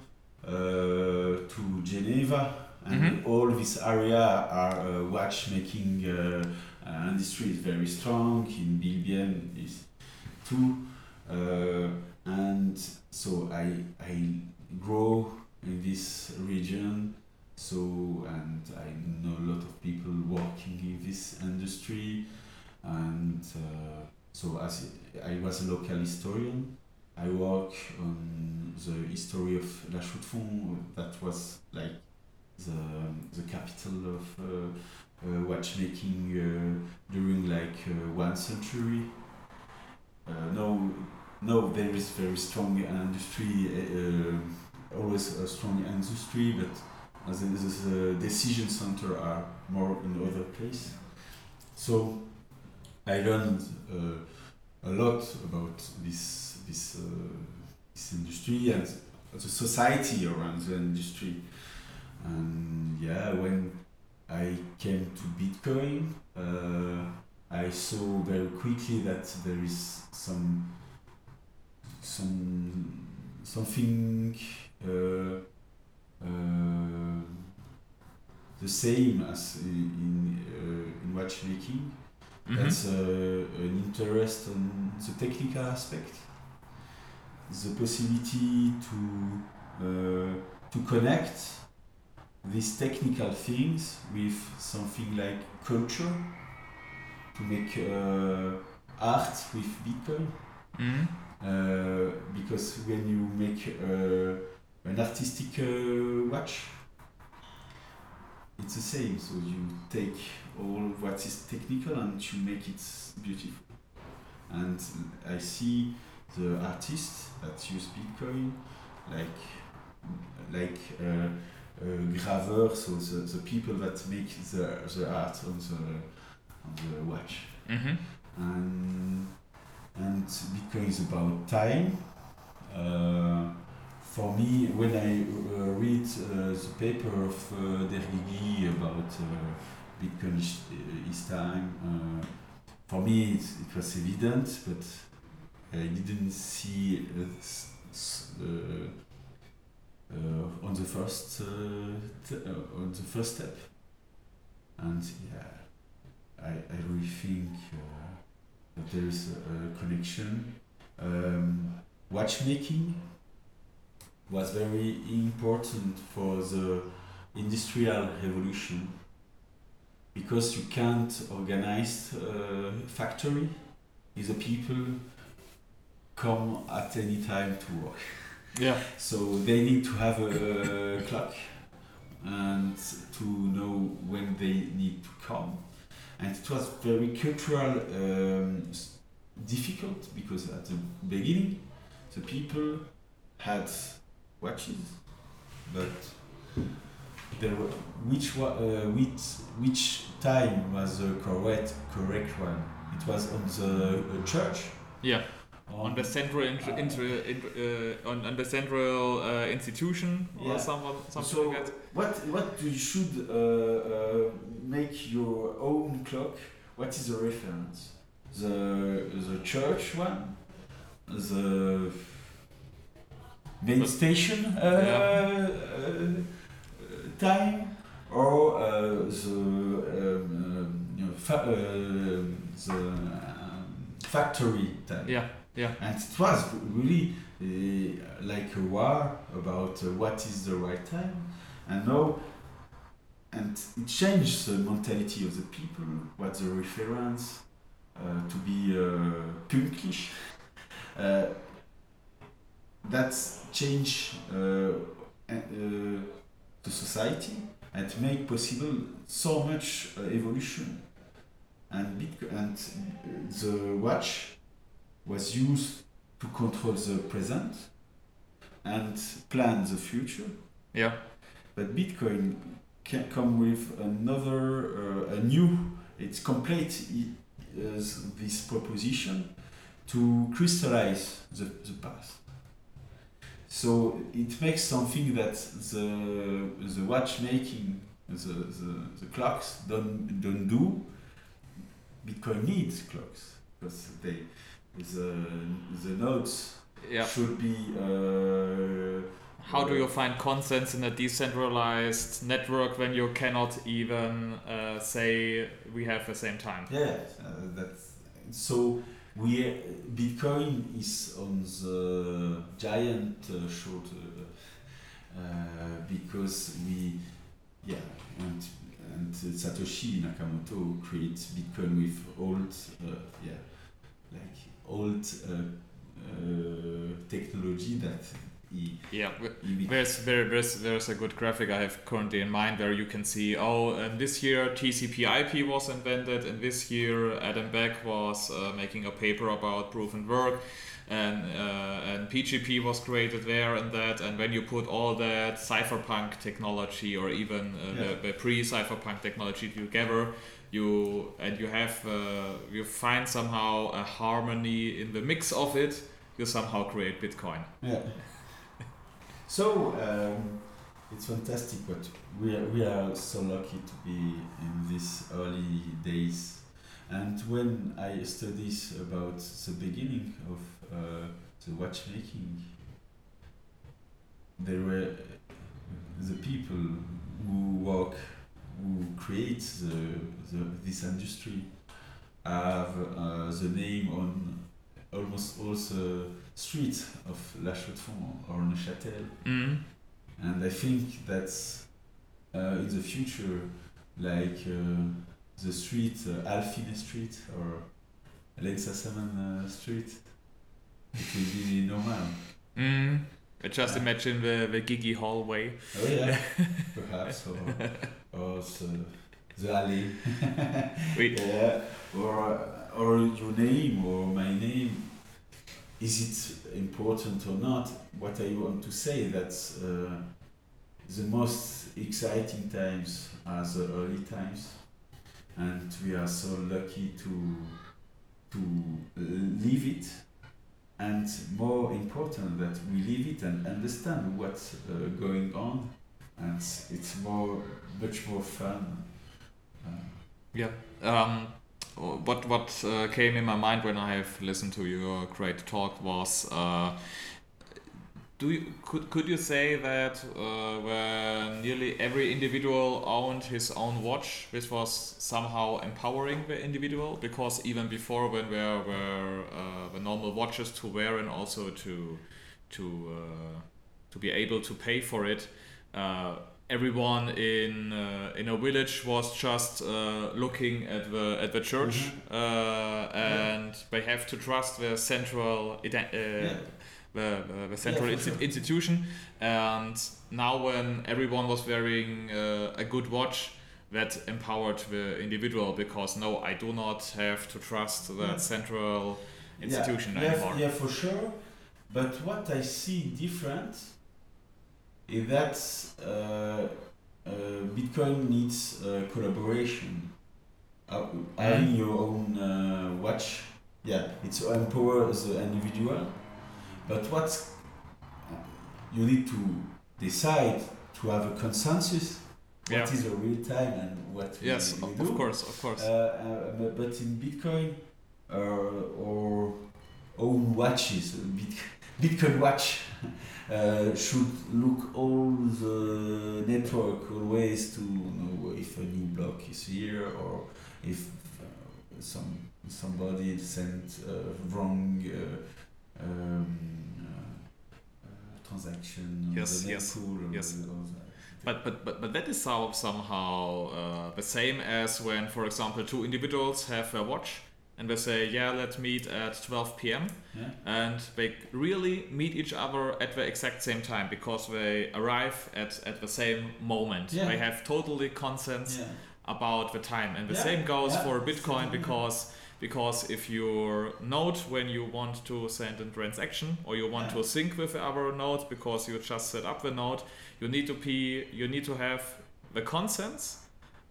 to Geneva, and Mhm. all this area are uh, watchmaking uh, uh, industry is very strong. In Biel/Bienne is too, uh, and so I I grow in this region. So and I know a lot of people working in this industry, and uh, so as I was a local historian, I work on the history of La Chaux-de-Fonds. That was like the the capital of uh, uh, watchmaking uh, during like uh, one century. Uh, no, no, there is very strong industry. Uh, always a strong industry, but as the, the decision center are more in other place. So I learned a lot about this this uh, this industry and the society around the industry. And yeah, when I came to Bitcoin, uh, I saw very quickly that there is some some something uh, uh, the same as in in, uh, in watchmaking. Mhm. That's uh, an interest on the technical aspect, the possibility to uh, to connect these technical things with something like culture, to make uh, art with Bitcoin. Mhm. Uh, because when you make uh, an artistic uh, watch, it's the same. So you take all what is technical and you make it beautiful. And I see the artists that use Bitcoin, like like uh, uh, so the, the people that make the, the art on the on the watch Mhm. and and Bitcoin is about time. Uh, for me, when I uh, read uh, the paper of uh, Dergigi about uh, Bitcoin is, is time, uh, for me it, it was evident, but I didn't see uh, uh, uh, on the first uh, uh, on the first step. And yeah, I, I really think. Uh, that there is a connection. Um, watchmaking was very important for the industrial revolution because you can't organize a factory with the people come at any time to work. Yeah. So they need to have a clock and to know when they need to come. And it was very cultural um, difficult because at the beginning the people had watches, but there were, which wa- uh, which which time was the correct correct one? It was on the uh, church. Yeah. On the central int- inter- int- uh, on, on the central uh, institution Yeah. or someone, something so like that. what what you should uh, uh, make your own clock? What is the reference? The the church one, the main But- station uh, Yeah. uh, time, or uh, the um, um, you know, fa- uh, the um, factory time? Yeah. Yeah. And it was really uh, like a war about uh, what is the right time. And now, and it changed the mentality of the people, what the reference, uh, to be uh, pünktlich. Uh, that's change uh, the society and make possible so much evolution. And, Bitco- and the watch was used to control the present and plan the future. Yeah. but Bitcoin can come with another, uh, a new, it's complete uh, this proposition to crystallize the, the past. So it makes something that the, the watchmaking, the, the, the clocks don't, don't do. Bitcoin needs clocks because they, the, the nodes Yeah. should be uh, How do you find consensus in a decentralized network when you cannot even uh, say we have the same time? Yeah, uh, that's so. We Bitcoin is on the giant uh, short uh, uh, because we yeah and and Satoshi Nakamoto creates Bitcoin with old uh, yeah like old uh, uh, technology that Yeah, he there's there, there's there's a good graphic I have currently in mind where you can see oh and this year TCP/IP was invented and this year Adam Back was uh, making a paper about proof and work and uh, and PGP was created there and that and when you put all that cypherpunk technology or even uh, Yeah. the, the pre-cypherpunk technology together you and you have uh, you find somehow a harmony in the mix of it you somehow create Bitcoin. Yeah. [laughs] so um, it's fantastic, but we are, we are so lucky to be in these early days. And when I studies about the beginning of uh, the watchmaking, there were the people who work, who creates the, the this industry, have uh, the name on almost all the streets of La Chaux-de-Fonds or Neuchâtel. Mm. And I think that's uh, in the future, like uh, the street, uh, Hal Finney Street or Len Sassaman uh, Street, it will be normal. Mm. I just imagine the, the Gigi hallway. Oh yeah, [laughs] perhaps, or, or the, the alley. [laughs] We, yeah, or, or your name or my name. Is it important or not? What I want to say that uh, the most exciting times are the early times, and we are so lucky to to live it, and more important that we live it and understand what's uh, going on, and it's more much more fun. Uh, yeah. Um, what what uh, came in my mind when I have listened to your great talk was uh, do you, could could you say that uh, when nearly every individual owned his own watch, this was somehow empowering the individual? Because even before, when there were uh, the normal watches to wear and also to to uh, to be able to pay for it, uh, everyone in uh, in a village was just uh, looking at the at the church, uh, and they have to trust the central uh, Yeah. The, the, the central Yeah, sure. institution. And now, when everyone was wearing uh, a good watch, that empowered the individual because no, I do not have to trust that Yeah. central institution yeah, anymore. Yeah, for sure. But what I see different is that uh, uh, Bitcoin needs uh, collaboration. Uh, having your own uh, watch, yeah, it's empower the individual. But what you need to decide to have a consensus. What Yeah. is a real time and what we, Yes, we of, do. of course, of course. Uh, uh, but- in Bitcoin uh, or own watches, Bitcoin watch [laughs] uh, should look all the network always to know if a new block is here or if uh, some somebody sent uh, wrong uh, um, uh, uh, transaction on Yes, the yes, yes. But but but but that is so, somehow uh, the same as when, for example, two individuals have a watch and they say, "Yeah, let's meet at 12 p.m." Yeah? and they really meet each other at the exact same time because they arrive at, at the same moment. Yeah. They have totally consensus Yeah. about the time, and the same goes for Bitcoin because because if your node when you want to send a transaction or you want Yeah. to sync with other node because you just set up the node you need to be you need to have the consents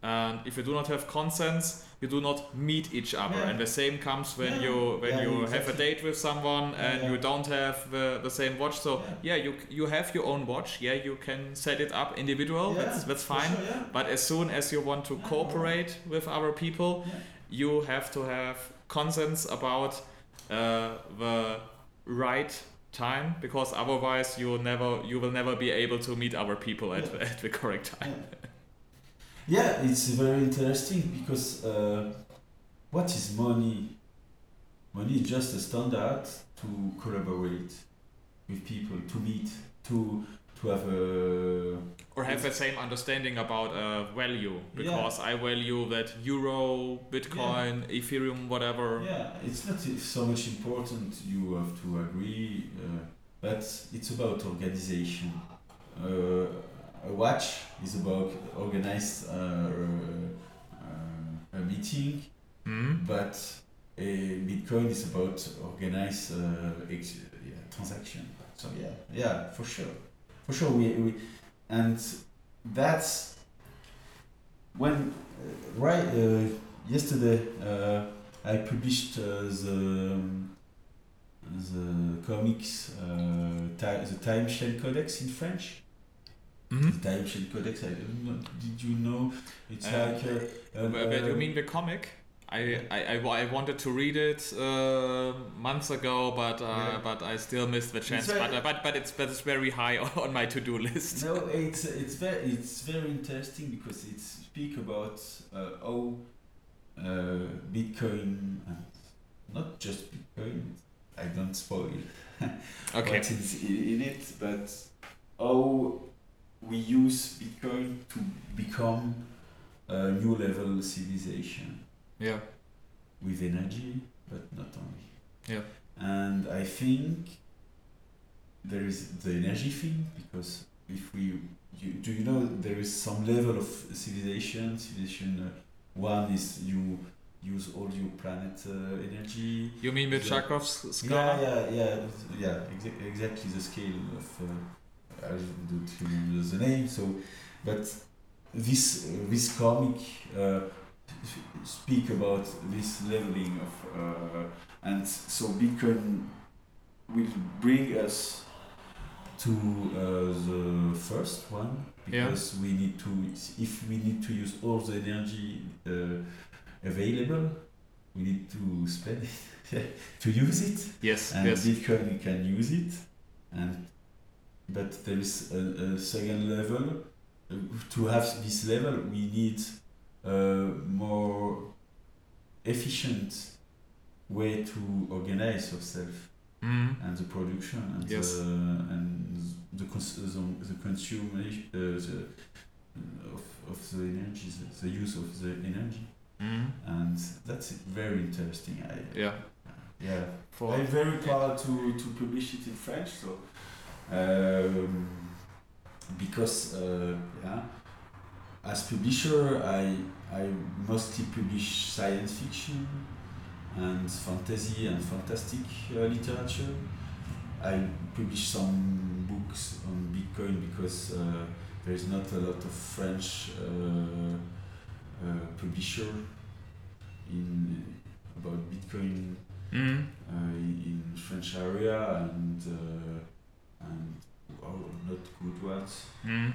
and if you do not have consents you do not meet each other Yeah. and the same comes when Yeah. you when Yeah, you have a date with someone and you don't have the, the same watch so Yeah. you you have your own watch yeah you can set it up individual that's that's fine sure, but as soon as you want to cooperate with other people. You have to have consents about uh, the right time because otherwise you will never you will never be able to meet other people at, Yeah. at the correct time Yeah, it's very interesting because uh, what is money? Money is just a standard to collaborate with people, to meet, to to have a or have the same understanding about uh, value Yeah. because I value that euro Bitcoin Ethereum whatever yeah. It's not so much important. You have to agree, uh, but it's about organization. Uh, a watch is about organized uh, uh, a meeting. Hmm? but uh, Bitcoin is about organized uh, ex- yeah, transaction. So yeah, yeah, for sure, for sure. We, we and that's when uh, right uh, yesterday uh, I published uh, the um, the comics uh, the Time Shell Codex in French. Mhm. The Time Shell Codex. I don't know. Did you know? It's Uh, like. Uh, but you uh, mean the comic? I, I, I, wanted to read it uh, months ago, but uh, Yeah. but I still missed the chance. very- but, uh, but but it's but it's very high [laughs] on my to do list. No, it's it's very it's very interesting because it speak about uh, how uh, Bitcoin, and not just Bitcoin. I don't spoil [laughs] Okay. what is in it, but how we use Bitcoin to become a new level civilization Yeah. with energy, but not only. Yeah. And I think there is the energy thing because if we, you, do you know there is some level of civilization? Civilization uh, one is you use all your planet uh, energy. You mean with Yeah. Chekhov's Yeah, scale? yeah, yeah, yeah. Exa- exactly the scale of. Uh, I don't remember the name. So, but this uh, this comic uh, speak about this leveling of uh, and so Bitcoin will bring us to uh, the first one Yeah. because we need to if we need to use all the energy uh, available we need to spend it [laughs] to use it Yes. and yes. Bitcoin can use it and but there is a, a second level Uh, to have this level we need more efficient way to organize yourself Mhm. and the production and Yes. the and the cons- the, the consumer uh, the of, of the energy the, the use of the energy Mhm. and that's very interesting I Yeah. yeah For I'm very proud to, to publish it in French. So, um, because uh, yeah, as publisher, I I mostly publish science fiction and fantasy and fantastic uh, literature. I publish some books on Bitcoin because uh, there is not a lot of French uh, uh, publisher in about Bitcoin uh, in French area and uh, and oh, not good ones. Mhm.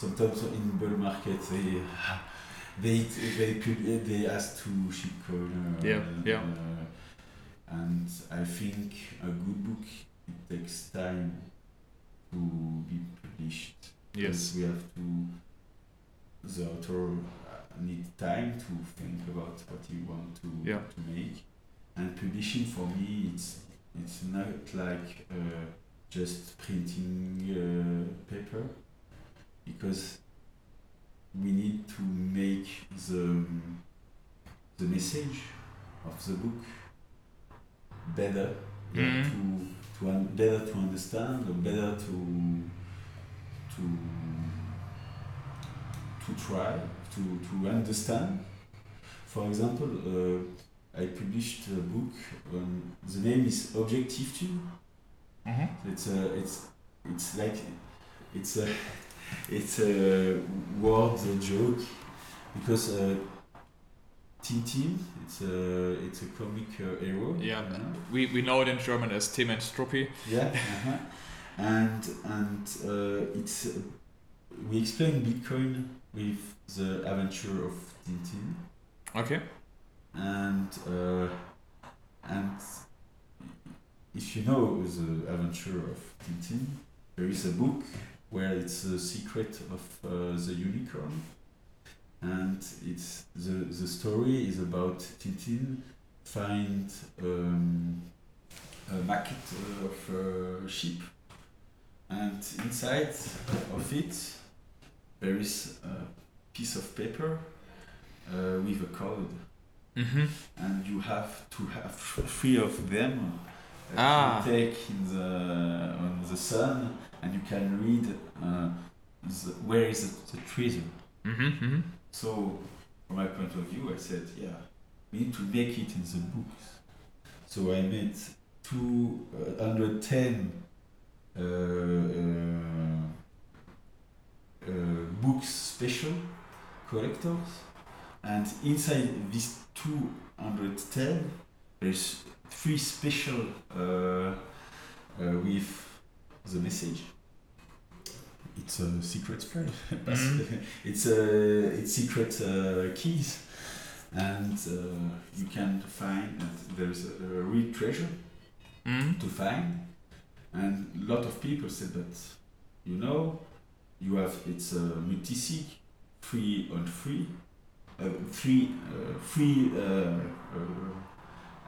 Sometimes in bull market they they they they ask to ship coin. Uh, Yeah, yeah. Uh, and I think a good book it takes time to be published. Yes. because we have to. The author uh, need time to think about what he want to Yeah. to make, and publishing for me it's it's not like uh, just printing uh, paper, because we need to make the the message of the book better, Mhm. to to un- better to understand or better to to to try to to understand. For example, uh, I published a book. Um, the name is Objective Two. Mhm. It's a it's it's like it's a it's a word a joke because uh, Tintin it's a it's a comic uh, hero. Yeah. know? We, we know it in German as Tim and Struppi. Yeah, uh-huh. and and uh, it's uh, we explain Bitcoin with the adventure of Tintin, Okay. and uh, and if you know the adventure of Tintin, there is a book where it's the secret of uh, the unicorn, and it's the the story is about Tintin find um, a maquette uh, of a ship, and inside of it there is a piece of paper uh, with a code, Mm-hmm. and you have to have three of them. Ah. You take in the on the sun, and you can read uh, the, where is the, the treasure. Mm-hmm. mm-hmm. So, from my point of view, I said, yeah, we need to make it in the books. So I made 210 uh, uh, uh, books special collectors, and inside these 210, there's three special uh, uh, with the message. It's a secret file. [laughs] Mhm. [laughs] it's a it's secret uh, keys, and uh, you can find that there's a, a real treasure Mm-hmm. to find, and a lot of people said that you know you have it's a multi-sig, free on free, uh, free uh, free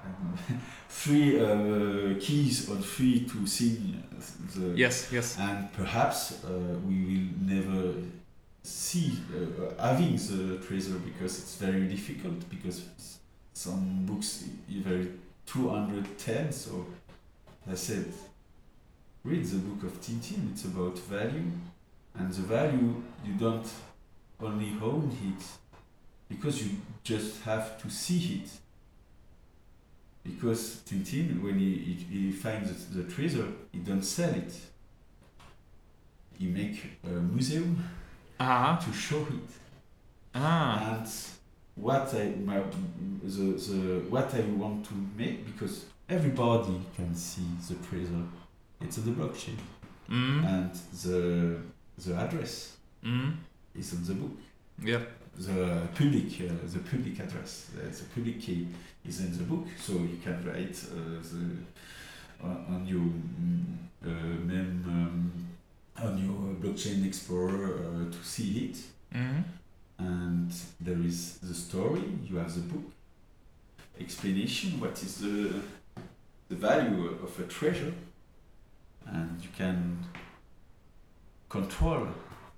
[laughs] uh, uh, free keys or three to sing the Yes, yes. and perhaps uh, we will never see uh, having the treasure because it's very difficult because some books i- very 210 so I said read the book of Tintin it's about value and the value you don't only own it because you just have to see it because Tintin when he, he, he finds the, the treasure he don't sell it he make a museum Uh-huh. to show it Ah. and what I my, the, the what I want to make because everybody can see the treasure it's on the blockchain Mm. and the the address Mm. is on the book Yeah. The public uh, the public address uh, the public key is in the book so you can write uh, the on, on your mm, uh, um, on your blockchain explorer uh, to see it Mm. and there is the story you have the book explanation what is the the value of a treasure and you can control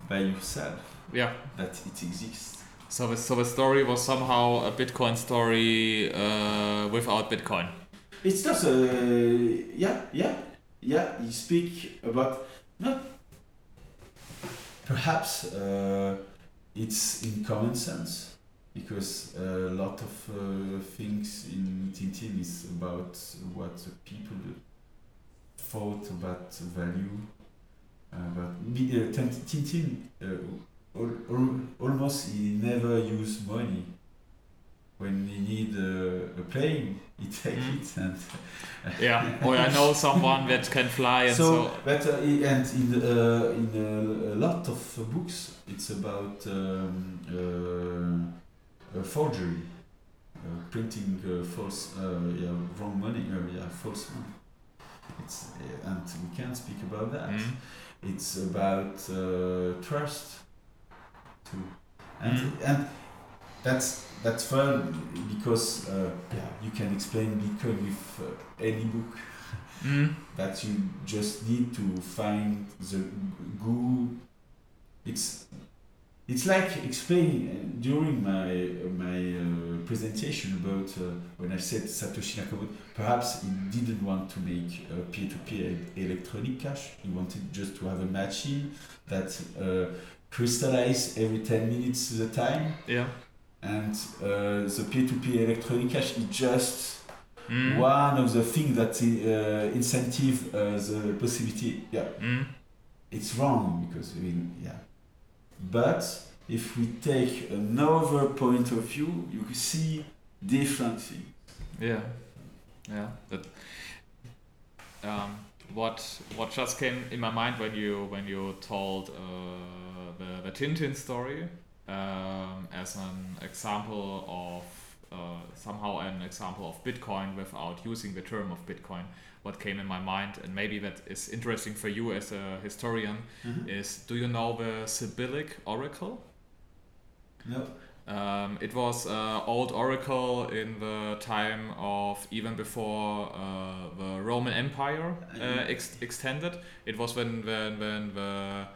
by yourself Yeah. that it exists So the, so the story was somehow a Bitcoin story uh, without Bitcoin. it's just a yeah yeah yeah you speak about not perhaps uh, it's in common sense because a lot of uh, things in Tintin is about what people thought about value uh, but me- uh, Tintin uh, al- al- almost he never use money when he need uh, a plane he [laughs] take Mm. it and [laughs] Yeah. Or I know someone that can fly and so, so. but uh, and in uh, in a, a lot of books it's about um, uh, forgery uh, printing uh, false uh, yeah, wrong money uh, yeah false money it's and we can't speak about that Mm. it's about uh, trust too and Mm. and that's that's fun because uh, yeah you can explain bitcoin with uh, any book Mm. that you just need to find the good it's it's like explaining uh, during my my uh, presentation about uh, when I said Satoshi Nakamoto perhaps he didn't want to make a peer-to-peer electronic cash he wanted just to have a machine that uh, crystallize every 10 minutes the time Yeah. and uh, the peer-to-peer electronic cash is just Mm. one of the things that uh, incentive uh, the possibility. Yeah, Mm. it's wrong because I mean, yeah. But if we take another point of view, you see different things. Yeah, yeah. That um, what what just came in my mind when you when you told uh, the the Tintin story um, as an example of uh, somehow an example of Bitcoin without using the term of Bitcoin. What came in my mind, and maybe that is interesting for you as a historian, is do you know the Sibyllic Oracle? No. Um, it was uh, old oracle in the time of even before uh, the Roman Empire uh, ex- extended. It was when when when the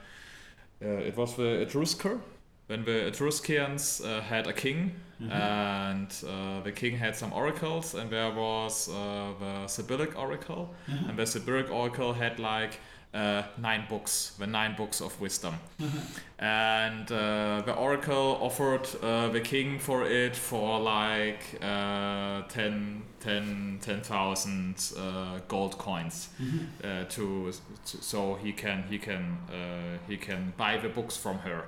uh, it was the Etrusker when the Etruscans uh, had a king and uh, the king had some oracles and there was uh, the Sibyllic oracle. And the Sibyllic oracle had like uh, nine books, the nine books of wisdom. [laughs] And uh, the oracle offered uh, the king for it for like uh, 10 10 10,000 uh, gold coins [laughs] uh, to, to so he can he can uh, he can buy the books from her.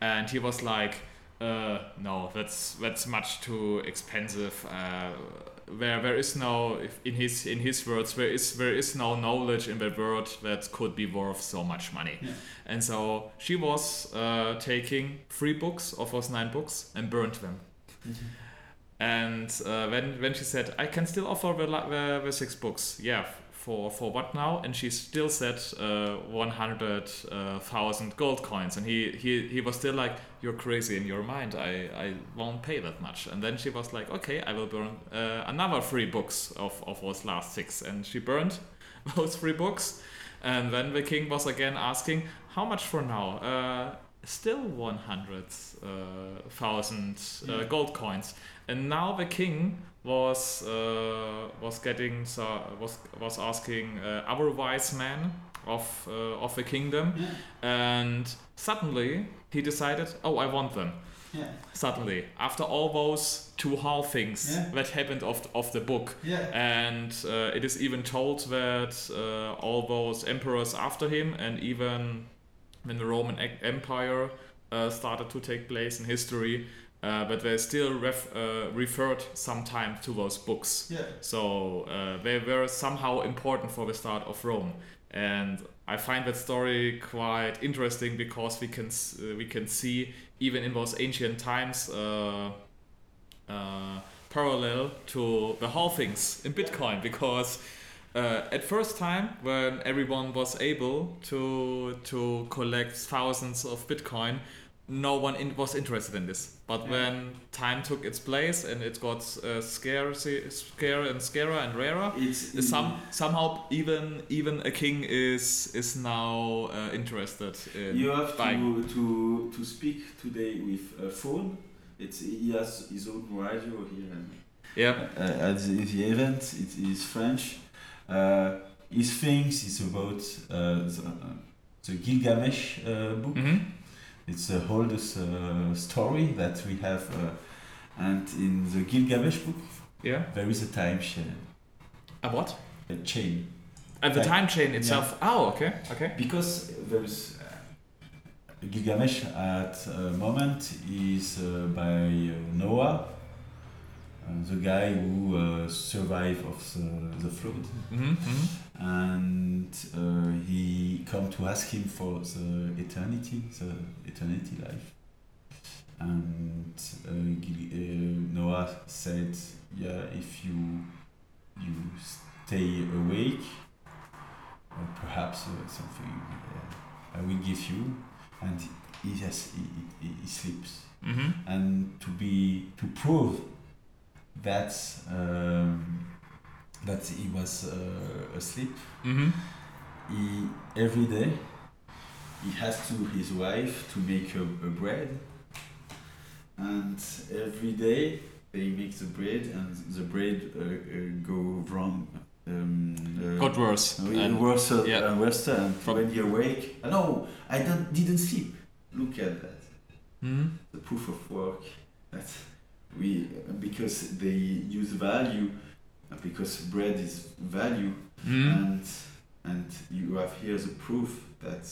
And he was like uh, no that's that's much too expensive uh, there is no if in his in his words there is there is no knowledge in the world that could be worth so much money? And so she was uh, taking three books of those nine books and burned them. And uh, when when she said, "I can still offer the, the, the six books," yeah, for for what now? And she still said uh, one hundred thousand gold coins, and he, he he was still like, "You're crazy in your mind. I I won't pay that much." And then she was like, "Okay, I will burn uh, another three books of of those last six," and she burned [laughs] those three books. And then the king was again asking, "How much for now?" Uh, still 100,000 uh, Yeah. gold coins. And now the king was uh, was getting was was asking uh, our wise man of uh, of the kingdom, Yeah. and suddenly he decided, "Oh, I want them." Yeah. Suddenly, after all those two halvings Yeah. that happened of of the book, Yeah. and uh, it is even told that uh, all those emperors after him, and even when the Roman Empire uh, started to take place in history, uh, but they still ref- uh, referred sometimes to those books. Yeah. So uh, they were somehow important for the start of Rome, and I find that story quite interesting because we can uh, we can see even in those ancient times. Uh, uh, parallel to the halvings in Bitcoin because uh, at first time when everyone was able to to collect thousands of Bitcoin, no one in, was interested in this. But Yeah. when time took its place and it got uh, scare and scarer and rarer, It's some somehow even even a king is is now uh, interested in You have buying. to, to to speak today with a phone. It's he has his own radio here. And, Yeah. uh, at the, the event, it is French. Uh, his things is about uh, the, uh, the Gilgamesh uh, book. hmm It's the oldest uh, story that we have, uh, and in the Gilgamesh book Yeah. there is a time chain. A what? A chain. At the Time- time chain itself. Oh, okay, okay. Because there's uh, Gilgamesh at a moment is uh, by uh, Noah, the guy who uh, survived of the, the flood, hmm and uh, he come to ask him for the eternity, the eternity life. And uh, uh, Noah said, "Yeah, if you you stay awake, uh, perhaps uh, something uh, I will give you." And he has he, he, he sleeps. hmm And to be to prove that um, that he was uh, asleep, hmm he every day he has to his wife to make a, a bread and every day they make the bread and the bread uh, uh, go wrong um, uh, Got worse. uh, And- worse uh, yeah. and worse and From- when you awake uh, no I don't, didn't sleep look at that Mhm. the proof of work that we because they use value uh, because bread is value Mm. and and you have here the proof that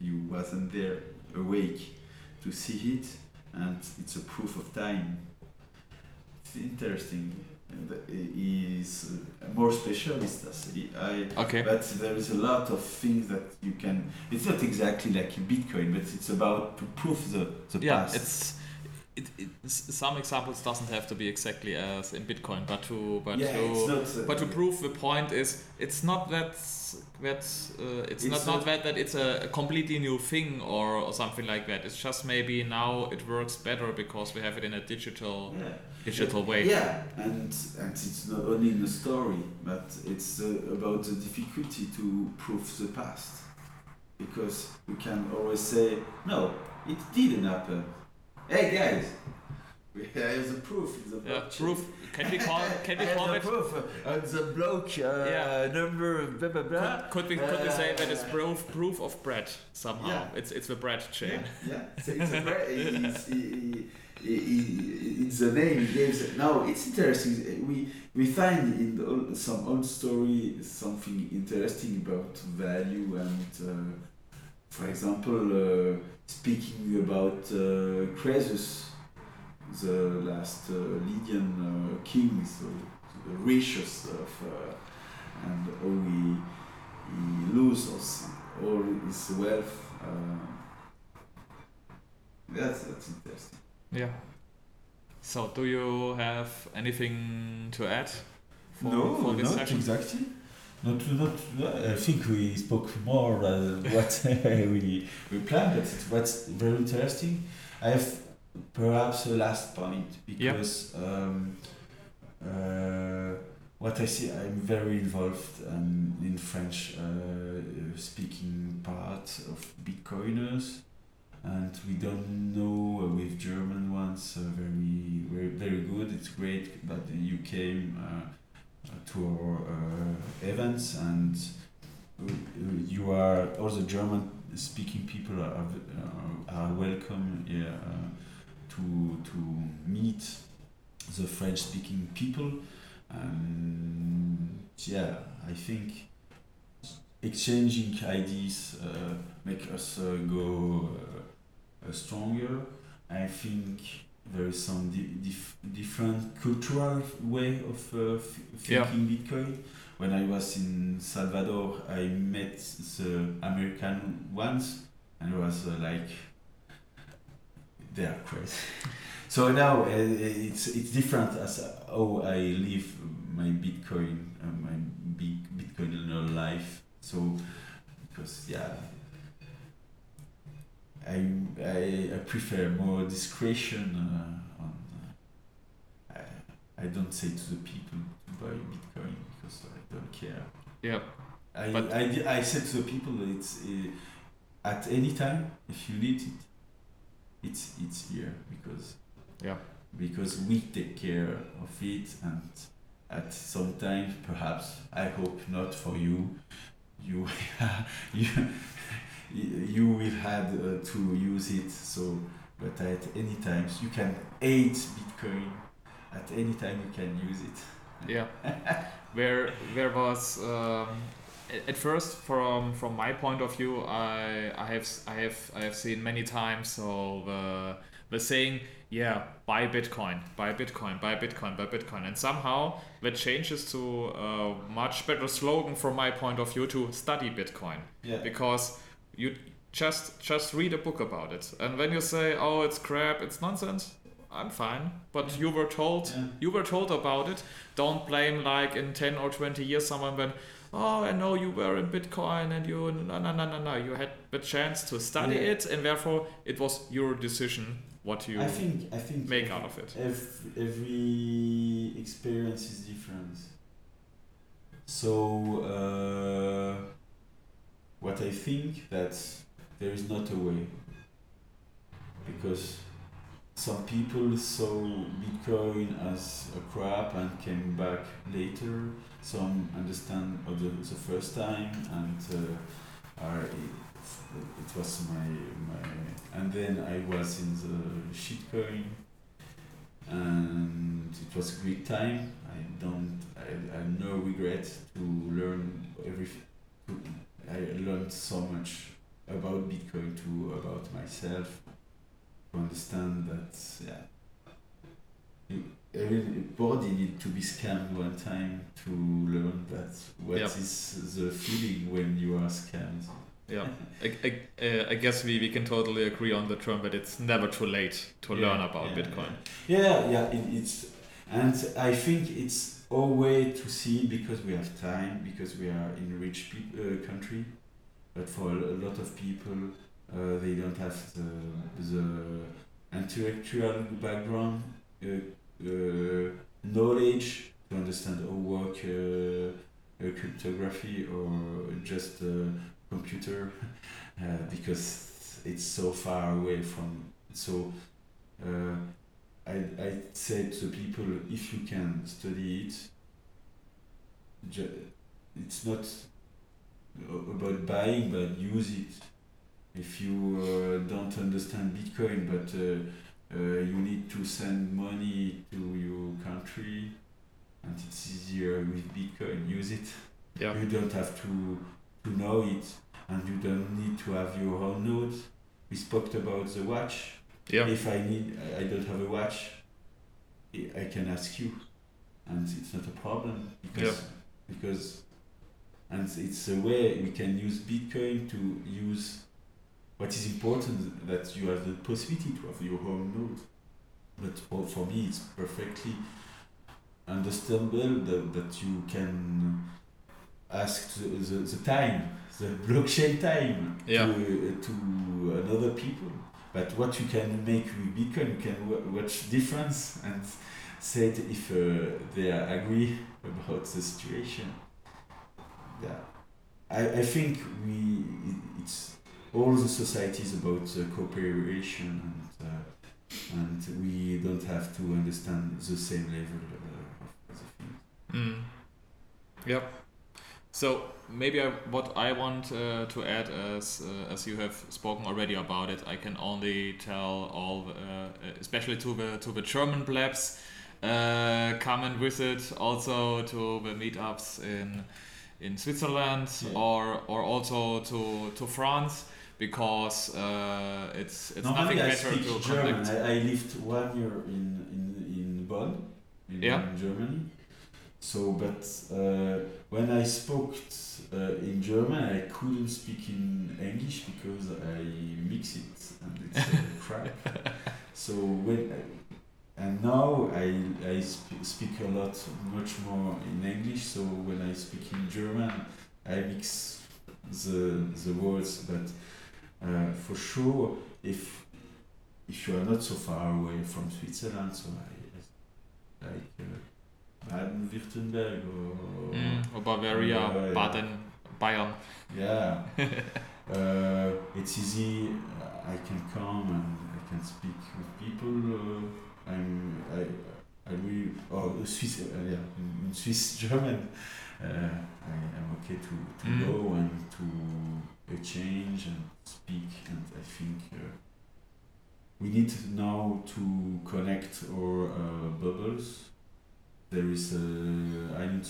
you wasn't there awake to see it and it's a proof of time it's interesting he is more specialist as I Okay. but there is a lot of things that you can it's not exactly like Bitcoin but it's about to prove the, the yeah, past it's it, it, some examples doesn't have to be exactly as in Bitcoin, but to but yeah, to uh, but to prove the point is it's not that that uh, it's, It's not, not- not that that it's a, a completely new thing or, or something like that. It's just maybe now it works better because we have it in a digital yeah. digital way. Yeah, and and it's not only in the story, but it's uh, about the difficulty to prove the past, because you can always say no, it didn't happen. Hey guys, we have the proof the Yeah, proof. Can we call can we [laughs] call it? proof uh, the block uh, Yeah. number blah blah blah. Could, could we could we say that it's Uh, proof proof of bread somehow? Yeah. It's it's the bread chain. Yeah, yeah. [laughs] So it's a very, it's, it's the name he gives. No, it's interesting. We we find in the old, some old story something interesting about value and, uh, for example, uh, speaking about uh, Croesus, the last uh, Lydian uh, king, so the richest of, uh, and how he he loses all his wealth. Uh, that's that's interesting. Yeah. So do you have anything to add for, no, for this not session? exactly. Not, not. I think we spoke more uh, [laughs] what we we planned, but it was very interesting. I have perhaps a last point because um, uh, what I see, I'm very involved um, in French uh, speaking part of Bitcoiners, and we don't know uh, with German ones uh, very, very very good. It's great that you came. To our uh, events and uh, you are all the German speaking people are, are, welcome here uh, to to meet the French speaking people. And yeah I think exchanging ideas uh, make us uh, go uh, stronger. I think there is some di- dif- different cultural way of uh, f- Yeah. thinking Bitcoin. When I was in Salvador, I met the American ones, and it was uh, like they are crazy. [laughs] so now uh, it's it's different as uh, how I live my Bitcoin, uh, my big Bitcoin life. So because yeah, I, I, I prefer more discretion uh, on. Uh, I, I don't say to the people to buy Bitcoin because I don't care. Yeah. I, But- I, I said to the people it's uh, at any time if you need it, it's it's here because Yeah. because we take care of it and at some time perhaps I hope not for you you [laughs] you you will have uh, to use it. So but at any times you can hate bitcoin. At any time you can use it. Yeah. [laughs] where where was um, at first from from my point of view I I have I have I have seen many times so the the saying yeah buy Bitcoin buy Bitcoin buy Bitcoin buy Bitcoin. And somehow that changes to a much better slogan from my point of view to study Bitcoin. Yeah. Because you just just read a book about it. And when you say oh it's crap it's nonsense i'm fine. But you were told Yeah. you were told about it. Don't blame like in 10 or 20 years someone went oh i know you were in bitcoin and you no no no no no you had the chance to study Yeah. it and therefore it was your decision what you i think i think make out of it. every, every experience is different. So uh, what i think that there is not a way because some people saw bitcoin as a crap and came back later some understand the, the first time and uh, are it was my my and then I was in the shitcoin and it was a great time. I don't, I, I have no regret to learn everything. I learned so much about Bitcoin too, about myself, to understand that yeah, everybody need to be scammed one time to learn that what Yep. is the feeling when you are scammed. Yeah, [laughs] I, I, uh, I guess we, we can totally agree on the term but it's never too late to Yeah, learn about yeah, Bitcoin. Yeah, yeah, it, it's and I think it's way to see because we have time because we are in rich peop uh, country, but for a, lot of people, uh, they don't have the the intellectual background, uh, knowledge to understand how work cryptography or just computer [laughs] uh, because it's so far away from so. Uh, I I say to people if you can study it, it's not about buying but use it. If you uh, don't understand Bitcoin but uh, uh, you need to send money to your country and it's easier with Bitcoin, use it. Yeah. You don't have to to know it and you don't need to have your own notes. We spoke about the watch Yeah, if I need, I- I don't have a watch, I I can ask you, and it's not a problem because because, and it's a way we can use Bitcoin to use. What is important that you have the possibility to have your own node, but for, for me it's perfectly understandable that, that you can ask the, the, the time, the blockchain time Yeah. to, to another people. But what you can make with Bitcoin, you can wa- watch difference and say it if uh, they agree about the situation. Yeah, I, I think we it's all the societies about uh, cooperation and uh, and we don't have to understand the same level uh, of the thing. Mm. Yep. So maybe I, what I want uh, to add, as uh, as you have spoken already about it, I can only tell all, uh, especially to the to the German plebs, uh, come and visit also to the meetups in in Switzerland Yeah. or or also to to France because uh, it's it's Normally nothing I better speak to German. I, I lived one year in in, in Bonn, in, Yeah. Germany. So, but uh, when I spoke uh, in German, I couldn't speak in English because I mix it and it's uh, [laughs] crap. So when I, and now I I sp- speak a lot much more in English. So when I speak in German, I mix the the words, but uh, for sure, if if you are not so far away from Switzerland, so I, like uh, Baden-Württemberg or Mm, or Bavaria, Yeah, yeah. Baden, Bayern. yeah, [laughs] uh, it's easy. I can come and I can speak with people. Uh, I'm I I really oh Swiss uh, yeah in, in Swiss [laughs] German. Uh, I am okay to, to Mm. go and to exchange and speak and I think uh, we need now to connect our uh, bubbles. There is uh, 21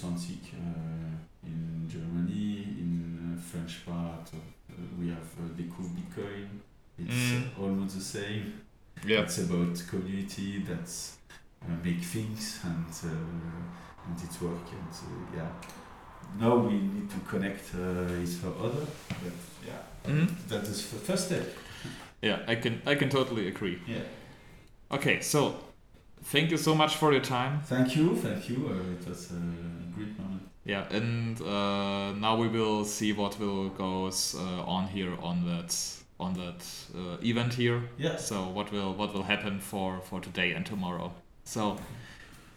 uh, in Germany, in uh, French part of, uh, we have uh, Deco Bitcoin. It's Mm. almost the same. Yeah. It's about community that's uh, make things and uh, and it's work and uh, yeah. Now we need to connect uh, each other, but yeah, Mhm. that is the first step. Yeah, I can I can totally agree. Yeah. Okay, so thank you so much for your time. Thank you, thank you. Uh, it was a great moment. Yeah, and uh, now we will see what will goes uh, on here on that on that uh, event here. Yeah. So what will what will happen for for today and tomorrow. So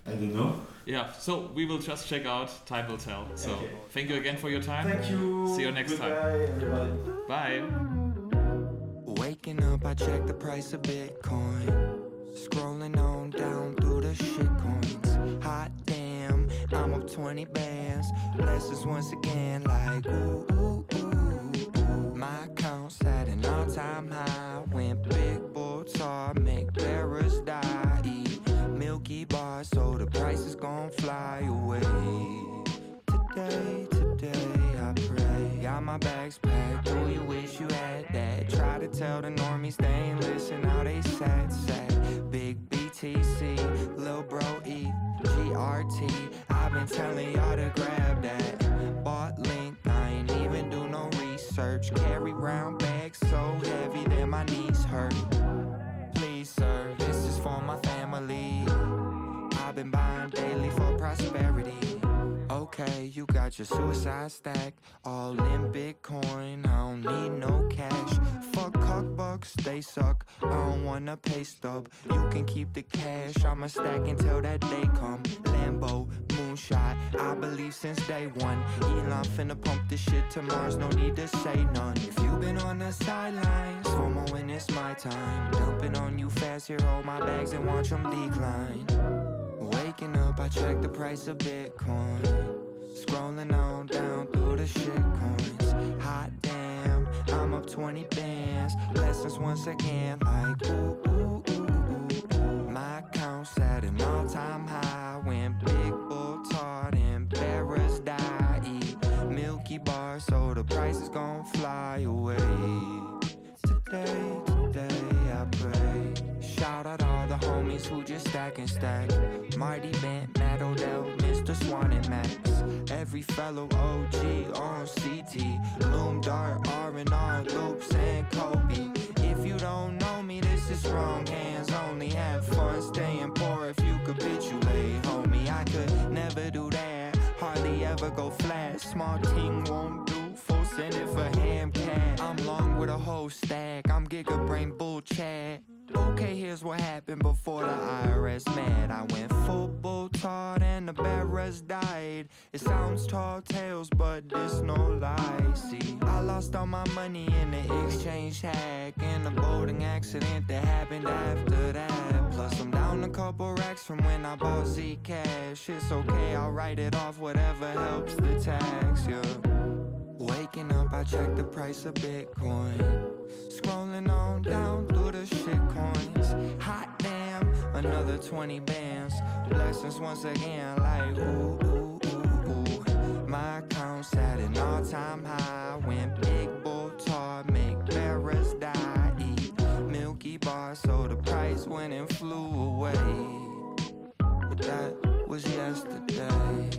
I don't know. yeah, so we will just check out. Time will tell. So Okay. thank you again for your time. Thank you. See you next time. Goodbye, everybody. Bye. Waking up, I check the price of Bitcoin. Scrolling on down through the shit coins. Hot damn, I'm up 20 bands. Blesses once again, like ooh, ooh, ooh, ooh. My count's at an all time high. Went big bull tar, make bearers die. Eat milky bars, so the price is gonna fly away. Today, today, I pray. Got my bags packed, do you wish you had that? Try to tell the normies they ain't listen how they say. Big BTC, Lil Bro E, GRT. I've been telling y'all to grab that. Bought link, I ain't even do no research. Carry round bags so heavy that my knees hurt. Please, sir, this is for my family. I've been buying daily. Okay, you got your suicide stack, all in Bitcoin. I don't need no cash. Fuck cock bucks, they suck. I don't wanna pay stub. You can keep the cash. I'ma stack until that day come. Lambo, moonshot. I believe since day one. Elon finna pump this shit to Mars. No need to say none. If you been on the sidelines, FOMO when it's my time. Dumping on you fast. Here, hold my bags and watch them decline. Waking up, I check the price of Bitcoin. Scrolling on down through the shit coins. Hot damn, I'm up 20 bands. Lessons once again, like ooh, ooh, ooh, ooh. My account's at an all time high. When Big Bull tart and bearers die. Eat Milky Bar, so the price is gonna fly away. Today, today, I pray. Shout out all the homies who just stack and stack. Marty Bent, Matt Odell, Mr. Swan and Max. Every fellow OG on CT. Loomdart, R&R, Loops, and Cobie. If you don't know me, this is wrong hands only. Have fun staying poor if you capitulate, homie. I could never do that. Hardly ever go flat. Small team won't send it for ham cat. I'm long with a whole stack. I'm giga brain bull chat. Okay, here's what happened before the IRS mad. I went full bull tart and the bearers died. It sounds tall tales, but this no lie. See, I lost all my money in the exchange hack and the boating accident that happened after that. Plus, I'm down a couple racks from when I bought Zcash. It's okay, I'll write it off, whatever helps the tax, yeah. Waking up, I check the price of Bitcoin. Scrolling on down through the shit coins. Hot damn, another 20 bands. Blessings once again, like ooh, ooh, ooh, ooh. My account's at an all time high. Went big bull tar, make bearers die. Eat milky bars, so the price went and flew away. But that was yesterday.